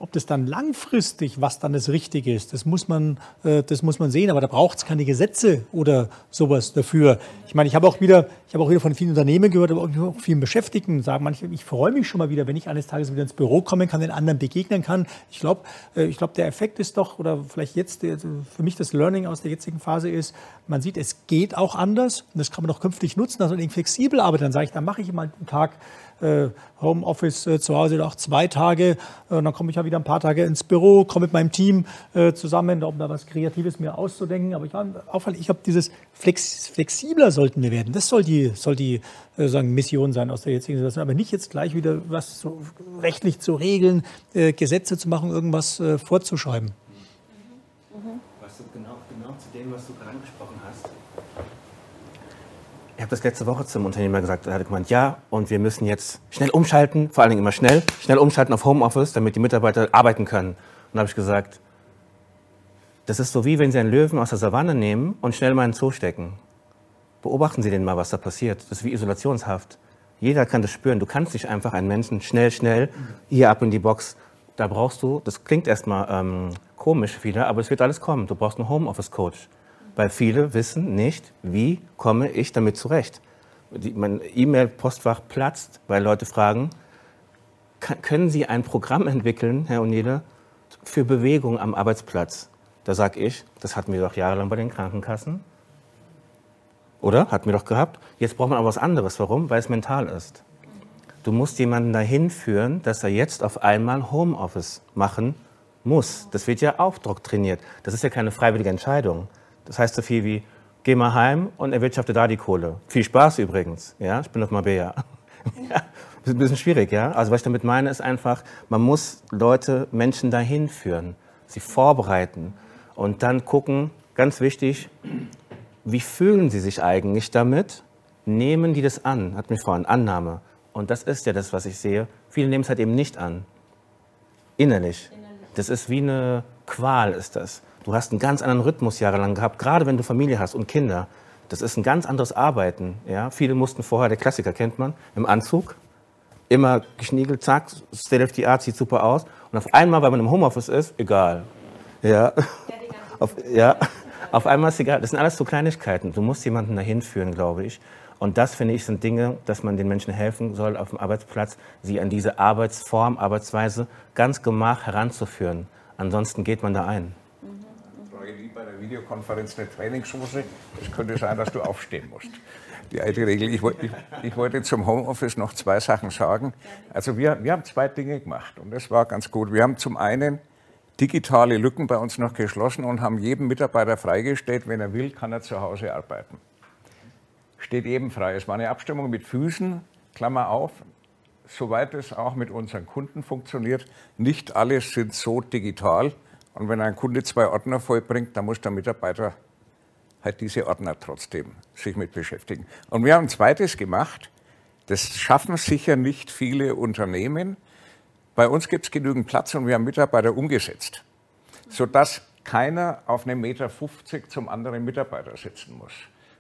Ob das dann langfristig, was dann das Richtige ist, das muss man, äh, das muss man sehen. Aber da braucht es keine Gesetze oder sowas dafür. Ich meine, ich habe auch wieder, ich habe auch wieder von vielen Unternehmen gehört, aber auch vielen Beschäftigten sagen manche, ich freue mich schon mal wieder, wenn ich eines Tages wieder ins Büro kommen kann, den anderen begegnen kann. Ich glaube, äh, ich glaube, der Effekt ist doch, oder vielleicht jetzt für mich das Learning aus der jetzigen Phase ist, man sieht, es geht auch anders und das kann man doch künftig nutzen, also flexibel arbeiten. Dann sage ich, dann mache ich mal einen Tag äh, Homeoffice äh, zu Hause auch zwei Tage. Äh, dann komme ich ja wieder ein paar Tage ins Büro, komme mit meinem Team äh, zusammen, um da was Kreatives mir auszudenken. Aber ich, auffall, ich habe dieses Flex, flexibler sollten wir werden. Das soll die, soll die äh, sagen, Mission sein aus der jetzigen Situation. Aber nicht jetzt gleich wieder was so rechtlich zu regeln, äh, Gesetze zu machen, irgendwas vorzuschreiben. Mhm. Was du genau, genau zu dem, was du gerade ich habe das letzte Woche zum Unternehmer gesagt. Er hat gemeint, ja, und wir müssen jetzt schnell umschalten, vor allen Dingen immer schnell, schnell umschalten auf Homeoffice, damit die Mitarbeiter arbeiten können. Und da habe ich gesagt, das ist so wie wenn Sie einen Löwen aus der Savanne nehmen und schnell mal in den Zoo stecken. Beobachten Sie den mal, was da passiert. Das ist wie Isolationshaft. Jeder kann das spüren. Du kannst nicht einfach einen Menschen schnell, schnell hier ab in die Box. Da brauchst du, das klingt erstmal ähm, komisch wieder, aber es wird alles kommen. Du brauchst einen Homeoffice-Coach weil viele wissen nicht, wie komme ich damit zurecht. Die, mein E-Mail-Postfach platzt, weil Leute fragen, kann, können Sie ein Programm entwickeln, Herr O'Neill, für Bewegung am Arbeitsplatz? Da sage ich, das hatten wir doch jahrelang bei den Krankenkassen. Oder? Hatten wir doch gehabt. Jetzt braucht man aber was anderes. Warum? Weil es mental ist. Du musst jemanden dahin führen, dass er jetzt auf einmal Homeoffice machen muss. Das wird ja auch doktriniert. Das ist ja keine freiwillige Entscheidung. Das heißt so viel wie, geh mal heim und erwirtschafte da die Kohle. Viel Spaß übrigens. Ja, ich bin auf Mabea. ja, ist ein bisschen schwierig, ja. Also was ich damit meine, ist einfach, man muss Leute, Menschen dahin führen, sie vorbereiten und dann gucken, ganz wichtig, wie fühlen sie sich eigentlich damit? Nehmen die das an? Hat mich vorhin Annahme. Und das ist ja das, was ich sehe. Viele nehmen es halt eben nicht an. Innerlich. Das ist wie eine Qual, ist das. Du hast einen ganz anderen Rhythmus jahrelang gehabt, gerade wenn du Familie hast und Kinder. Das ist ein ganz anderes Arbeiten. Ja? Viele mussten vorher, der Klassiker kennt man, im Anzug, immer geschniegelt, zack, State of the Art, sieht super aus. Und auf einmal, weil man im Homeoffice ist, egal. Ja. Auf, ja. auf einmal ist egal. Das sind alles so Kleinigkeiten. Du musst jemanden dahin führen, glaube ich. Und das, finde ich, sind Dinge, dass man den Menschen helfen soll, auf dem Arbeitsplatz, sie an diese Arbeitsform, Arbeitsweise ganz gemach heranzuführen. Ansonsten geht man da ein bei der Videokonferenz eine Trainingshose. Es könnte sein, dass du aufstehen musst. Die alte Regel. Ich, ich, ich, wollte zum Homeoffice noch zwei Sachen sagen. Also wir, wir haben zwei Dinge gemacht und das war ganz gut. Wir haben zum einen digitale Lücken bei uns noch geschlossen und haben jedem Mitarbeiter freigestellt, wenn er will, kann er zu Hause arbeiten. Steht eben frei. Es war eine Abstimmung mit Füßen, Klammer auf, soweit es auch mit unseren Kunden funktioniert. Nicht alle sind so digital. Und wenn ein Kunde zwei Ordner vollbringt, dann muss der Mitarbeiter halt diese Ordner trotzdem sich mit beschäftigen. Und wir haben ein zweites gemacht. Das schaffen sicher nicht viele Unternehmen. Bei uns gibt es genügend Platz und wir haben Mitarbeiter umgesetzt, sodass keiner auf einem Meter 50 zum anderen Mitarbeiter sitzen muss.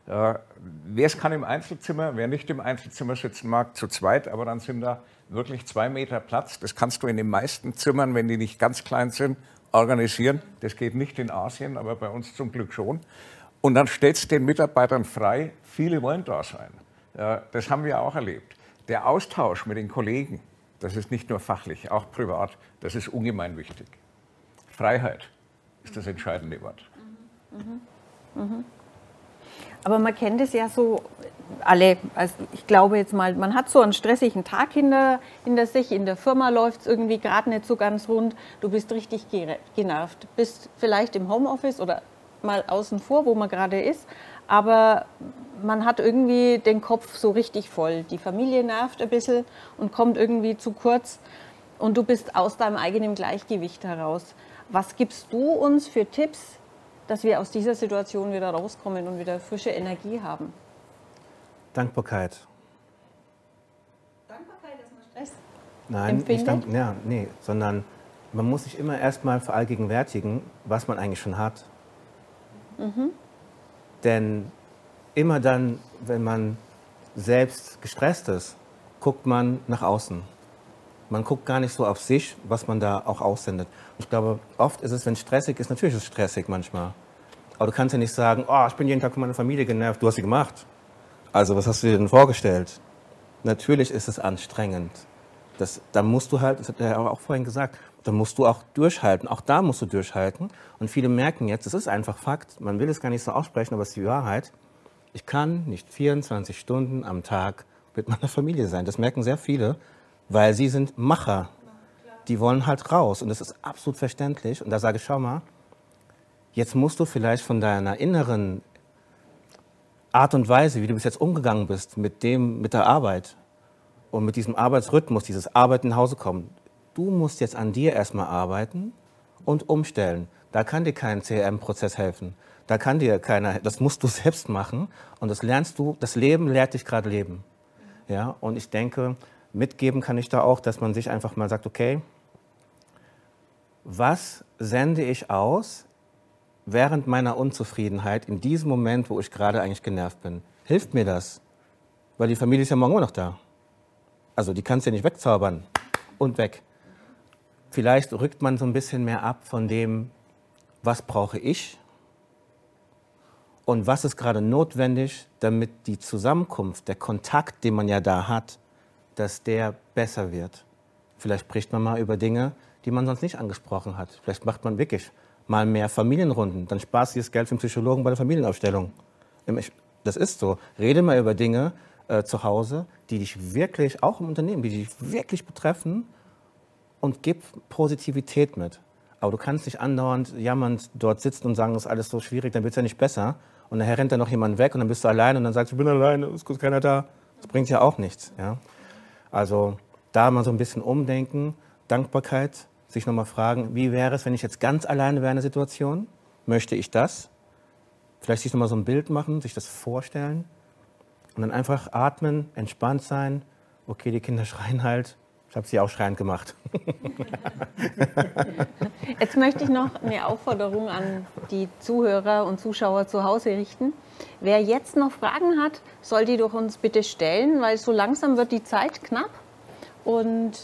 Äh, wer es kann im Einzelzimmer, wer nicht im Einzelzimmer sitzen mag, zu zweit, aber dann sind da wirklich zwei Meter Platz. Das kannst du in den meisten Zimmern, wenn die nicht ganz klein sind, organisieren. Das geht nicht in Asien, aber bei uns zum Glück schon. Und dann stellt es den Mitarbeitern frei, viele wollen da sein. Das haben wir auch erlebt. Der Austausch mit den Kollegen, das ist nicht nur fachlich, auch privat, das ist ungemein wichtig. Freiheit ist das entscheidende Wort. Mhm. Mhm. Mhm. Aber man kennt es ja so, alle, also ich glaube jetzt mal, man hat so einen stressigen Tag hinter, hinter sich, in der Firma läuft es irgendwie gerade nicht so ganz rund, du bist richtig genervt, bist vielleicht im Homeoffice oder mal außen vor, wo man gerade ist, aber man hat irgendwie den Kopf so richtig voll. Die Familie nervt ein bisschen und kommt irgendwie zu kurz und du bist aus deinem eigenen Gleichgewicht heraus. Was gibst du uns für Tipps, dass wir aus dieser Situation wieder rauskommen und wieder frische Energie haben? Dankbarkeit. Dankbarkeit, dass man Stress Nein, empfindet? Dank, ja, nee, sondern man muss sich immer erstmal verallgegenwärtigen, was man eigentlich schon hat. Mhm. Denn immer dann, wenn man selbst gestresst ist, guckt man nach außen. Man guckt gar nicht so auf sich, was man da auch aussendet. Ich glaube, oft ist es, wenn es stressig ist, natürlich ist es stressig manchmal. Aber du kannst ja nicht sagen, oh, ich bin jeden Tag von meiner Familie genervt, du hast sie gemacht. Also was hast du dir denn vorgestellt? Natürlich ist es anstrengend. Das, da musst du halt, das hat er auch vorhin gesagt, da musst du auch durchhalten. Auch da musst du durchhalten. Und viele merken jetzt, es ist einfach Fakt, man will es gar nicht so aussprechen, aber es ist die Wahrheit. Ich kann nicht 24 Stunden am Tag mit meiner Familie sein. Das merken sehr viele, weil sie sind Macher. Die wollen halt raus und das ist absolut verständlich. Und da sage ich, schau mal, jetzt musst du vielleicht von deiner inneren Art und Weise, wie du bis jetzt umgegangen bist mit dem, mit der Arbeit und mit diesem Arbeitsrhythmus, dieses Arbeiten nach Hause kommen, du musst jetzt an dir erstmal arbeiten und umstellen. Da kann dir kein CRM-Prozess helfen. Da kann dir keiner, das musst du selbst machen und das lernst du, das Leben lehrt dich gerade leben. Ja, und ich denke, mitgeben kann ich da auch, dass man sich einfach mal sagt, okay, was sende ich aus während meiner Unzufriedenheit in diesem Moment, wo ich gerade eigentlich genervt bin? Hilft mir das? Weil die Familie ist ja morgen immer noch da. Also die kannst du ja nicht wegzaubern und weg. Vielleicht rückt man so ein bisschen mehr ab von dem, was brauche ich und was ist gerade notwendig, damit die Zusammenkunft, der Kontakt, den man ja da hat, dass der besser wird. Vielleicht spricht man mal über Dinge, die man sonst nicht angesprochen hat. Vielleicht macht man wirklich mal mehr Familienrunden. Dann sparst du das Geld für den Psychologen bei der Familienaufstellung. Das ist so. Rede mal über Dinge äh, zu Hause, die dich wirklich, auch im Unternehmen, die dich wirklich betreffen und gib Positivität mit. Aber du kannst nicht andauernd jammernd dort sitzen und sagen, das ist alles so schwierig, dann wird es ja nicht besser. Und nachher rennt da noch jemand weg und dann bist du allein und dann sagst du, ich bin alleine, es ist keiner da. Das bringt ja auch nichts. Ja? Also da mal so ein bisschen umdenken, Dankbarkeit, sich nochmal fragen, wie wäre es, wenn ich jetzt ganz alleine wäre in der Situation? Möchte ich das? Vielleicht sich nochmal so ein Bild machen, sich das vorstellen und dann einfach atmen, entspannt sein. Okay, die Kinder schreien halt. Ich habe sie auch schreiend gemacht. Jetzt möchte ich noch eine Aufforderung an die Zuhörer und Zuschauer zu Hause richten. Wer jetzt noch Fragen hat, soll die durch uns bitte stellen, weil so langsam wird die Zeit knapp. Und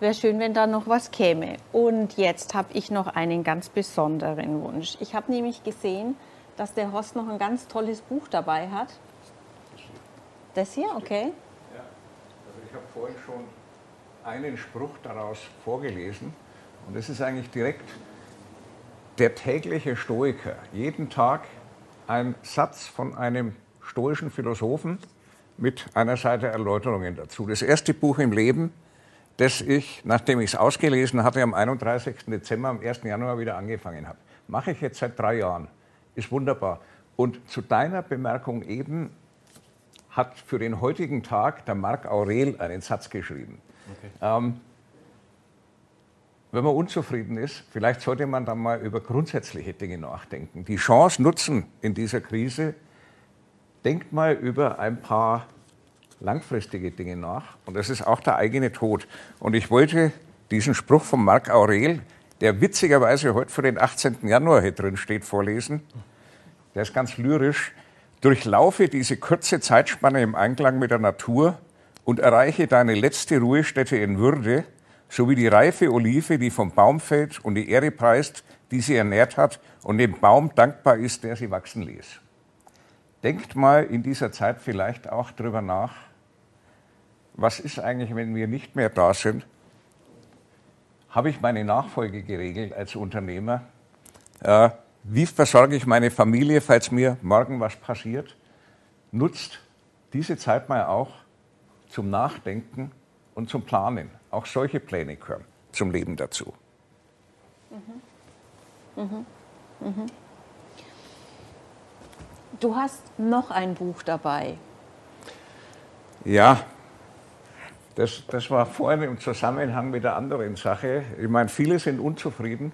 wäre schön, wenn da noch was käme. Und jetzt habe ich noch einen ganz besonderen Wunsch. Ich habe nämlich gesehen, dass der Horst noch ein ganz tolles Buch dabei hat. Das hier, okay habe vorhin schon einen Spruch daraus vorgelesen und es ist eigentlich direkt der tägliche Stoiker. Jeden Tag ein Satz von einem stoischen Philosophen mit einer Seite Erläuterungen dazu. Das erste Buch im Leben, das ich, nachdem ich es ausgelesen hatte, am 31. Dezember, am 1. Januar wieder angefangen habe. Mache ich jetzt seit drei Jahren. Ist wunderbar. Und zu deiner Bemerkung eben, hat für den heutigen Tag der Marc Aurel einen Satz geschrieben. Okay. Ähm, wenn man unzufrieden ist, vielleicht sollte man dann mal über grundsätzliche Dinge nachdenken. Die Chance nutzen in dieser Krise. Denkt mal über ein paar langfristige Dinge nach. Und das ist auch der eigene Tod. Und ich wollte diesen Spruch von Marc Aurel, der witzigerweise heute für den 18. Januar hier drin steht, vorlesen. Der ist ganz lyrisch. Durchlaufe diese kurze Zeitspanne im Einklang mit der Natur und erreiche deine letzte Ruhestätte in Würde, so wie die reife Olive, die vom Baum fällt und die Ehre preist, die sie ernährt hat und dem Baum dankbar ist, der sie wachsen ließ. Denkt mal in dieser Zeit vielleicht auch darüber nach, was ist eigentlich, wenn wir nicht mehr da sind? Habe ich meine Nachfolge geregelt als Unternehmer? Äh, wie versorge ich meine Familie, falls mir morgen was passiert? Nutzt diese Zeit mal auch zum Nachdenken und zum Planen. Auch solche Pläne gehören zum Leben dazu. Mhm. Mhm. Mhm. Du hast noch ein Buch dabei. Ja, das, das war vorhin im Zusammenhang mit der anderen Sache. Ich meine, viele sind unzufrieden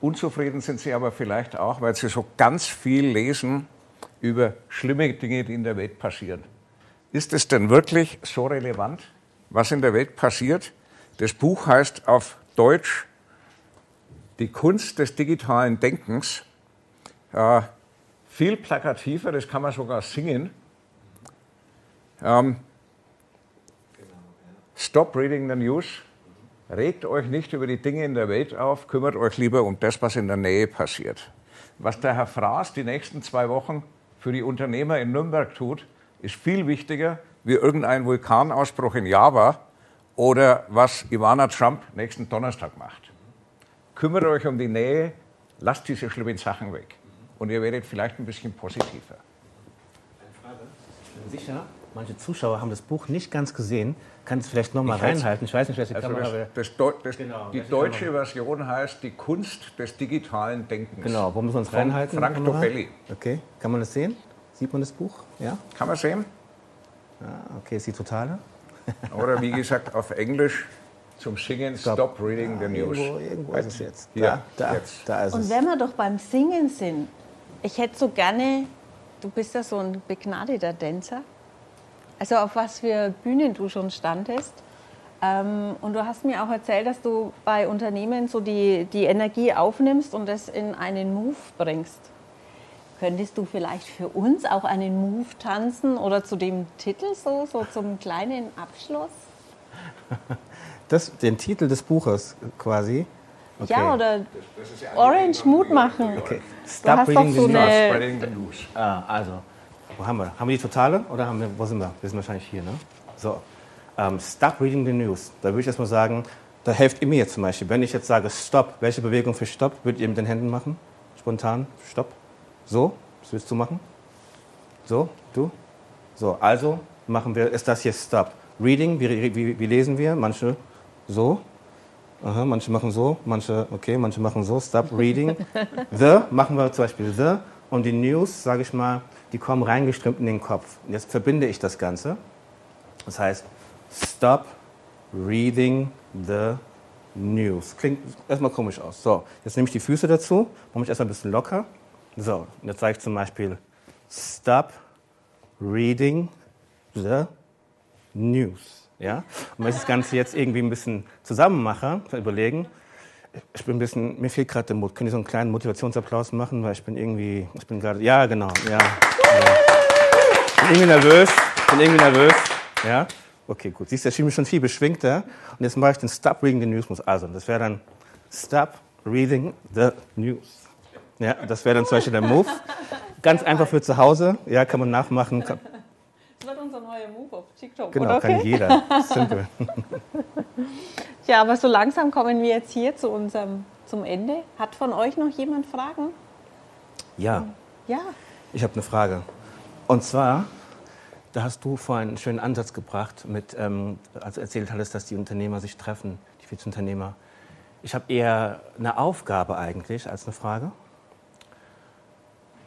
Unzufrieden sind sie aber vielleicht auch, weil sie so ganz viel lesen über schlimme Dinge, die in der Welt passieren. Ist es denn wirklich so relevant, was in der Welt passiert? Das Buch heißt auf Deutsch Die Kunst des digitalen Denkens. Äh, viel plakativer, das kann man sogar singen. Ähm, Stop reading the news. Regt euch nicht über die Dinge in der Welt auf, kümmert euch lieber um das, was in der Nähe passiert. Was der Herr Fraß die nächsten zwei Wochen für die Unternehmer in Nürnberg tut, ist viel wichtiger wie irgendein Vulkanausbruch in Java oder was Ivana Trump nächsten Donnerstag macht. Kümmert euch um die Nähe, lasst diese schlimmen Sachen weg. Und ihr werdet vielleicht ein bisschen positiver. Eine Frage. Ich bin sicher, manche Zuschauer haben das Buch nicht ganz gesehen. Kannst du vielleicht nochmal reinhalten? Ich weiß nicht, wer die Also Kamera das, das, das, Genau, die deutsche Kamera. Version heißt Die Kunst des digitalen Denkens. Genau, wo müssen wir uns Von reinhalten? Frank? Dobelli. Okay, kann man das sehen? Sieht man das Buch? Ja? Kann man sehen? Ah, okay, ist die totale? Oder wie gesagt auf Englisch zum Singen Stop, Reading the News. Irgendwo, irgendwo ist es jetzt. Ja, da, jetzt. da ist Und es. wenn wir doch beim Singen sind, ich hätte so gerne, du bist ja so ein begnadeter Tänzer, also auf was für Bühnen du schon standest. Ähm, und du hast mir auch erzählt, dass du bei Unternehmen so die, die Energie aufnimmst und das in einen Move bringst. Könntest du vielleicht für uns auch einen Move tanzen oder zu dem Titel so, so zum kleinen Abschluss? Das, den Titel des Buches quasi. Okay. Ja, oder Orange Mut machen. Okay. Du Stop hast doch reading so the news. eine- Spreading the News. Ah, also, wo haben wir? Haben wir die totale oder haben wir, wo sind wir? Wir sind wahrscheinlich hier, ne? So, ähm, stop reading the news. Da würde ich erstmal sagen, da helft ihr mir jetzt zum Beispiel. Wenn ich jetzt sage Stop, welche Bewegung für Stopp würdet ihr mit den Händen machen? Spontan, Stopp. So, was willst du machen? So, du? So, also machen wir, ist das hier Stop. Reading, wie, wie, wie lesen wir? Manche so, Aha, manche machen so, manche, okay, manche machen so, stop reading. The machen wir zum Beispiel the und die News, sage ich mal, die kommen reingeströmt in den Kopf. Und jetzt verbinde ich das Ganze. Das heißt, stop reading the news. Klingt erstmal komisch aus. So, jetzt nehme ich die Füße dazu, mache mich erstmal ein bisschen locker. So, und jetzt sage ich zum Beispiel, stop reading the News. Ja? Und wenn ich das Ganze jetzt irgendwie ein bisschen zusammen mache, überlegen, ich bin ein bisschen, mir fehlt gerade der Mut. Können Sie so einen kleinen Motivationsapplaus machen, weil ich bin irgendwie, ich bin gerade, ja genau, ja. Ja. Bin irgendwie nervös, bin irgendwie nervös, ja. Okay, gut. Siehst du, ich bin schon viel beschwingter. Und jetzt mache ich den Stop Reading the News. Also, das wäre dann Stop Reading the News. Ja, das wäre dann zum Beispiel der Move. Ganz einfach für zu Hause. Ja, kann man nachmachen. Kann, Das wird unser neuer Move auf TikTok, genau, oder? kann Okay? jeder. Simpel. Ja, aber so langsam kommen wir jetzt hier zu unserem zum Ende. Hat von euch noch jemand Fragen? Ja. Ja. Ich habe eine Frage. Und zwar, da hast du vorhin einen schönen Ansatz gebracht, mit, ähm, als du erzählt hattest, dass die Unternehmer sich treffen, die Vizeunternehmer. Ich habe eher eine Aufgabe eigentlich als eine Frage.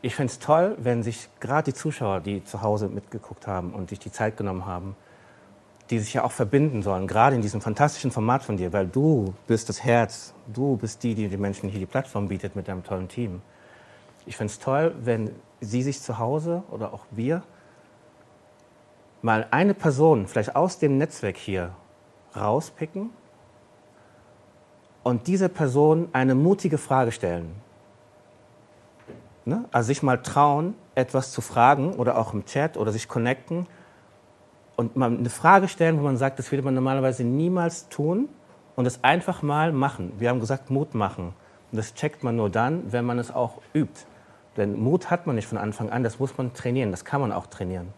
Ich fände es toll, wenn sich gerade die Zuschauer, die zu Hause mitgeguckt haben und sich die Zeit genommen haben, die sich ja auch verbinden sollen, gerade in diesem fantastischen Format von dir, weil du bist das Herz, du bist die, die den Menschen hier die Plattform bietet mit deinem tollen Team. Ich fände es toll, wenn Sie sich zu Hause oder auch wir mal eine Person vielleicht aus dem Netzwerk hier rauspicken und diese Person eine mutige Frage stellen. Ne? Also sich mal trauen, etwas zu fragen oder auch im Chat oder sich connecten und mal eine Frage stellen, wo man sagt, das würde man normalerweise niemals tun und es einfach mal machen. Wir haben gesagt, Mut machen. Und das checkt man nur dann, wenn man es auch übt. Denn Mut hat man nicht von Anfang an, das muss man trainieren, das kann man auch trainieren.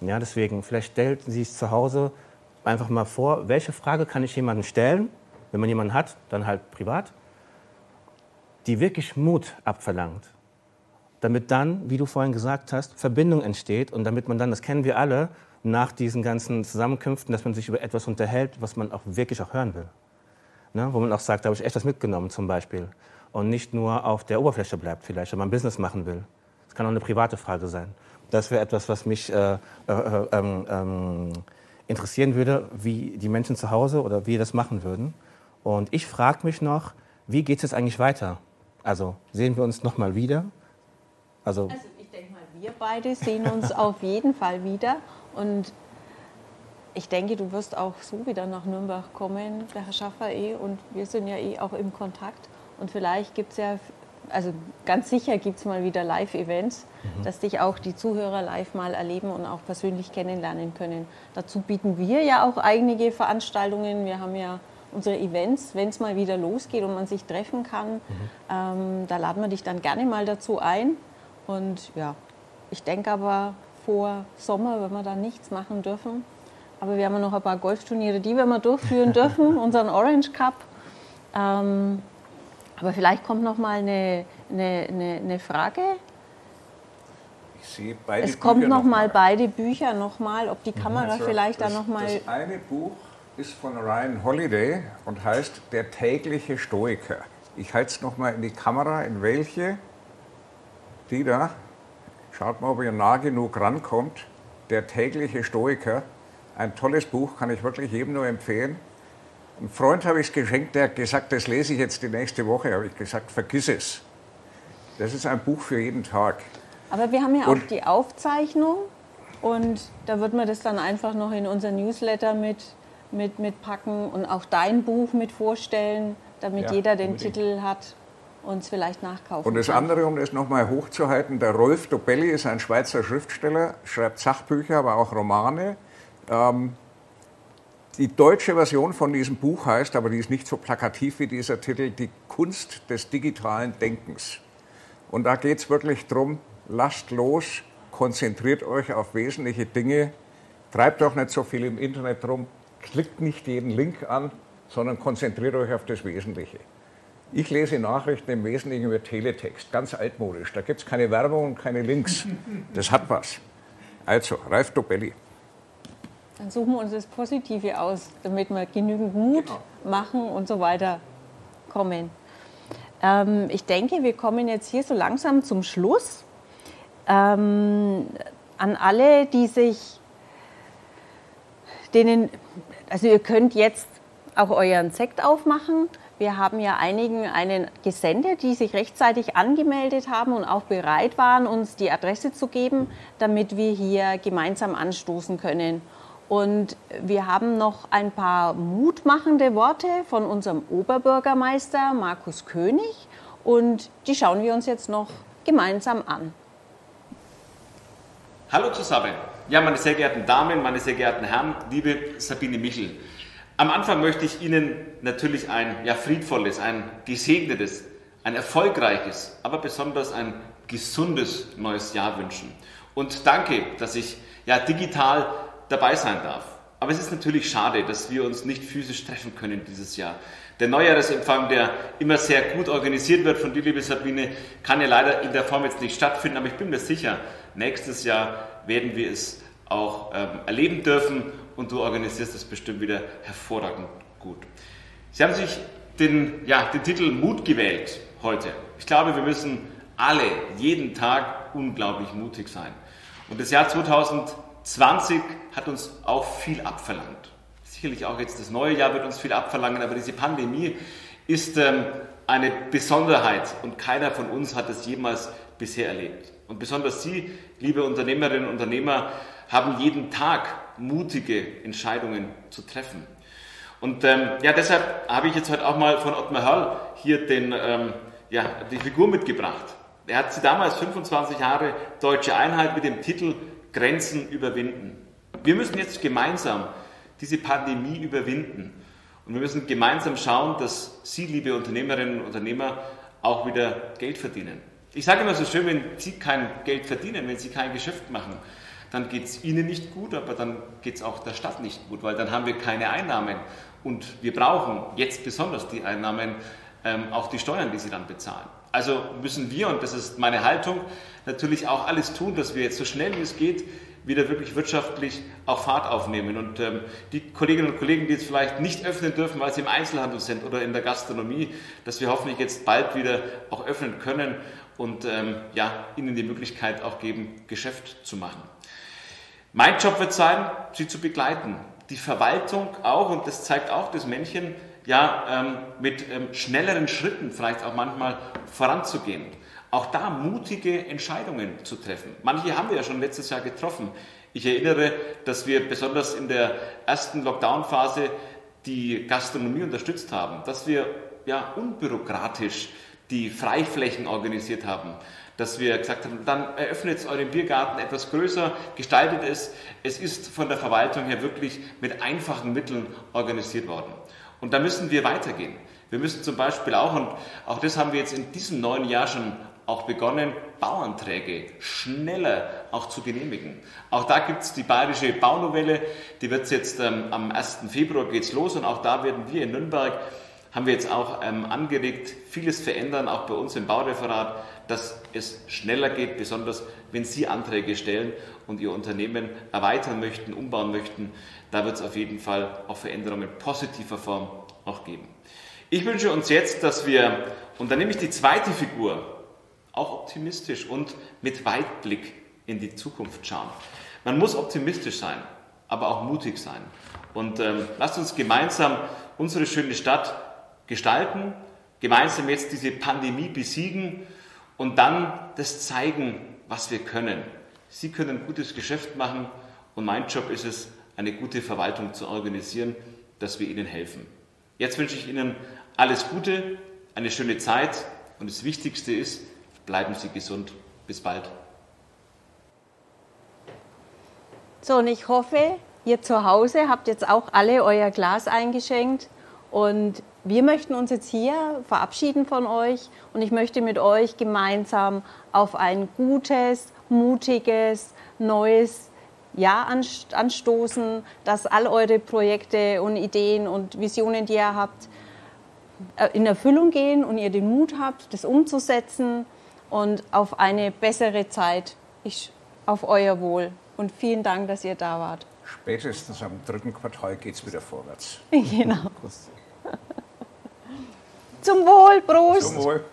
Ja, deswegen, vielleicht stellen Sie es zu Hause einfach mal vor, welche Frage kann ich jemandem stellen, wenn man jemanden hat, dann halt privat, die wirklich Mut abverlangt. Damit dann, wie du vorhin gesagt hast, Verbindung entsteht und damit man dann, das kennen wir alle, nach diesen ganzen Zusammenkünften, dass man sich über etwas unterhält, was man auch wirklich auch hören will. Ne? Wo man auch sagt, da habe ich echt was mitgenommen zum Beispiel. Und nicht nur auf der Oberfläche bleibt vielleicht, wenn man Business machen will. Das kann auch eine private Frage sein. Das wäre etwas, was mich äh, äh, äh, ähm, ähm, interessieren würde, wie die Menschen zu Hause oder wie das machen würden. Und ich frage mich noch, wie geht es jetzt eigentlich weiter? Also sehen wir uns nochmal wieder? Also, Also ich denke mal, wir beide sehen uns auf jeden Fall wieder. Und ich denke, du wirst auch so wieder nach Nürnberg kommen, der Herr Schaffer eh. Und wir sind ja eh auch im Kontakt. Und vielleicht gibt es ja also ganz sicher gibt es mal wieder Live-Events, mhm. dass dich auch die Zuhörer live mal erleben und auch persönlich kennenlernen können. Dazu bieten wir ja auch einige Veranstaltungen. Wir haben ja unsere Events, wenn es mal wieder losgeht und man sich treffen kann. Mhm. Ähm, da laden wir dich dann gerne mal dazu ein. Und ja, ich denke aber vor Sommer, wenn wir da nichts machen dürfen. Aber wir haben noch ein paar Golfturniere, die wir mal durchführen dürfen, unseren Orange Cup. Ähm, aber vielleicht kommt noch mal eine, eine, eine, eine Frage. Ich sehe beide es kommt noch, noch mal, beide Bücher noch mal, ob die Kamera also vielleicht das, da noch mal. Das eine Buch ist von Ryan Holiday und heißt Der tägliche Stoiker. Ich halte es noch mal in die Kamera, in welche? Die da. Schaut mal, ob ihr nah genug rankommt. Der tägliche Stoiker. Ein tolles Buch, kann ich wirklich jedem nur empfehlen. Ein Freund habe ich es geschenkt, der hat gesagt, das lese ich jetzt die nächste Woche. Habe ich gesagt, vergiss es. Das ist ein Buch für jeden Tag. Aber wir haben ja und auch die Aufzeichnung und da wird man das dann einfach noch in unser Newsletter mit, mit, mit packen und auch dein Buch mit vorstellen, damit ja, jeder den unbedingt. Titel hat und es vielleicht nachkaufen Und das kann. andere, um das nochmal hochzuhalten, der Rolf Dobelli ist ein Schweizer Schriftsteller, schreibt Sachbücher, aber auch Romane. Ähm, die deutsche Version von diesem Buch heißt, aber die ist nicht so plakativ wie dieser Titel, Die Kunst des digitalen Denkens. Und da geht es wirklich darum, lasst los, konzentriert euch auf wesentliche Dinge, treibt auch nicht so viel im Internet rum, klickt nicht jeden Link an, sondern konzentriert euch auf das Wesentliche. Ich lese Nachrichten im Wesentlichen über Teletext, ganz altmodisch. Da gibt es keine Werbung und keine Links. Das hat was. Also, Ralf Dobelli. Dann suchen wir uns das Positive aus, damit wir genügend Mut genau. machen und so weiter kommen. Ähm, ich denke, wir kommen jetzt hier so langsam zum Schluss. Ähm, an alle, die sich, denen, also ihr könnt jetzt auch euren Sekt aufmachen. Wir haben ja einigen einen gesendet, die sich rechtzeitig angemeldet haben und auch bereit waren, uns die Adresse zu geben, damit wir hier gemeinsam anstoßen können. Und wir haben noch ein paar mutmachende Worte von unserem Oberbürgermeister Markus König und die schauen wir uns jetzt noch gemeinsam an. Hallo zusammen. Ja, meine sehr geehrten Damen, meine sehr geehrten Herren, liebe Sabine Michel. Am Anfang möchte ich Ihnen natürlich ein ja, friedvolles, ein gesegnetes, ein erfolgreiches, aber besonders ein gesundes neues Jahr wünschen. Und danke, dass ich ja digital dabei sein darf. Aber es ist natürlich schade, dass wir uns nicht physisch treffen können dieses Jahr. Der Neujahresempfang, der immer sehr gut organisiert wird von dir, liebe Sabine, kann ja leider in der Form jetzt nicht stattfinden, aber ich bin mir sicher, nächstes Jahr werden wir es auch ähm, erleben dürfen und du organisierst es bestimmt wieder hervorragend gut. Sie haben sich den, ja, den Titel Mut gewählt heute. Ich glaube, wir müssen alle jeden Tag unglaublich mutig sein. Und das Jahr 2020 20 hat uns auch viel abverlangt. Sicherlich auch jetzt das neue Jahr wird uns viel abverlangen, aber diese Pandemie ist ähm, eine Besonderheit und keiner von uns hat es jemals bisher erlebt. Und besonders Sie, liebe Unternehmerinnen und Unternehmer, haben jeden Tag mutige Entscheidungen zu treffen. Und ähm, ja, deshalb habe ich jetzt heute auch mal von Ottmar Hörl hier den, ähm, ja, die Figur mitgebracht. Er hat sie damals 25 Jahre Deutsche Einheit mit dem Titel Grenzen überwinden. Wir müssen jetzt gemeinsam diese Pandemie überwinden. Und wir müssen gemeinsam schauen, dass Sie, liebe Unternehmerinnen und Unternehmer, auch wieder Geld verdienen. Ich sage immer so schön, wenn Sie kein Geld verdienen, wenn Sie kein Geschäft machen, dann geht es Ihnen nicht gut, aber dann geht es auch der Stadt nicht gut, weil dann haben wir keine Einnahmen. Und wir brauchen jetzt besonders die Einnahmen, ähm, auch die Steuern, die Sie dann bezahlen. Also müssen wir, und das ist meine Haltung, natürlich auch alles tun, dass wir jetzt so schnell wie es geht wieder wirklich wirtschaftlich auch Fahrt aufnehmen. Und ähm, die Kolleginnen und Kollegen, die jetzt vielleicht nicht öffnen dürfen, weil sie im Einzelhandel sind oder in der Gastronomie, dass wir hoffentlich jetzt bald wieder auch öffnen können und ähm, ja, ihnen die Möglichkeit auch geben, Geschäft zu machen. Mein Job wird sein, sie zu begleiten. Die Verwaltung auch, und das zeigt auch das Männchen, ja, ähm, mit ähm, schnelleren Schritten vielleicht auch manchmal voranzugehen. Auch da mutige Entscheidungen zu treffen. Manche haben wir ja schon letztes Jahr getroffen. Ich erinnere, dass wir besonders in der ersten Lockdown-Phase die Gastronomie unterstützt haben, dass wir ja unbürokratisch die Freiflächen organisiert haben, dass wir gesagt haben, dann eröffnet euren Biergarten etwas größer, gestaltet es. Es ist von der Verwaltung her wirklich mit einfachen Mitteln organisiert worden. Und da müssen wir weitergehen. Wir müssen zum Beispiel auch, und auch das haben wir jetzt in diesem neuen Jahr schon auch begonnen, Bauanträge schneller auch zu genehmigen. Auch da gibt es die bayerische Baunovelle, die wird jetzt ähm, am 1. Februar geht's los und auch da werden wir in Nürnberg, haben wir jetzt auch ähm, angeregt, vieles verändern, auch bei uns im Baureferat, dass es schneller geht, besonders wenn Sie Anträge stellen und Ihr Unternehmen erweitern möchten, umbauen möchten. Da wird es auf jeden Fall auch Veränderungen positiver Form auch geben. Ich wünsche uns jetzt, dass wir, und dann nehme ich die zweite Figur, auch optimistisch und mit Weitblick in die Zukunft schauen. Man muss optimistisch sein, aber auch mutig sein. Und ähm, lasst uns gemeinsam unsere schöne Stadt gestalten, gemeinsam jetzt diese Pandemie besiegen und dann das zeigen, was wir können. Sie können gutes Geschäft machen und mein Job ist es, eine gute Verwaltung zu organisieren, dass wir Ihnen helfen. Jetzt wünsche ich Ihnen alles Gute, eine schöne Zeit und das Wichtigste ist, bleiben Sie gesund. Bis bald. So, und ich hoffe, ihr zu Hause habt jetzt auch alle euer Glas eingeschenkt. Und wir möchten uns jetzt hier verabschieden von euch. Und ich möchte mit euch gemeinsam auf ein gutes, mutiges, neues ja anstoßen, dass all eure Projekte und Ideen und Visionen, die ihr habt, äh, in Erfüllung gehen und ihr den Mut habt, das umzusetzen und auf eine bessere Zeit. Ich auf euer Wohl und vielen Dank, dass ihr da wart. Spätestens am dritten Quartal geht es wieder vorwärts. Genau. Zum Wohl, Prost! Zum Wohl.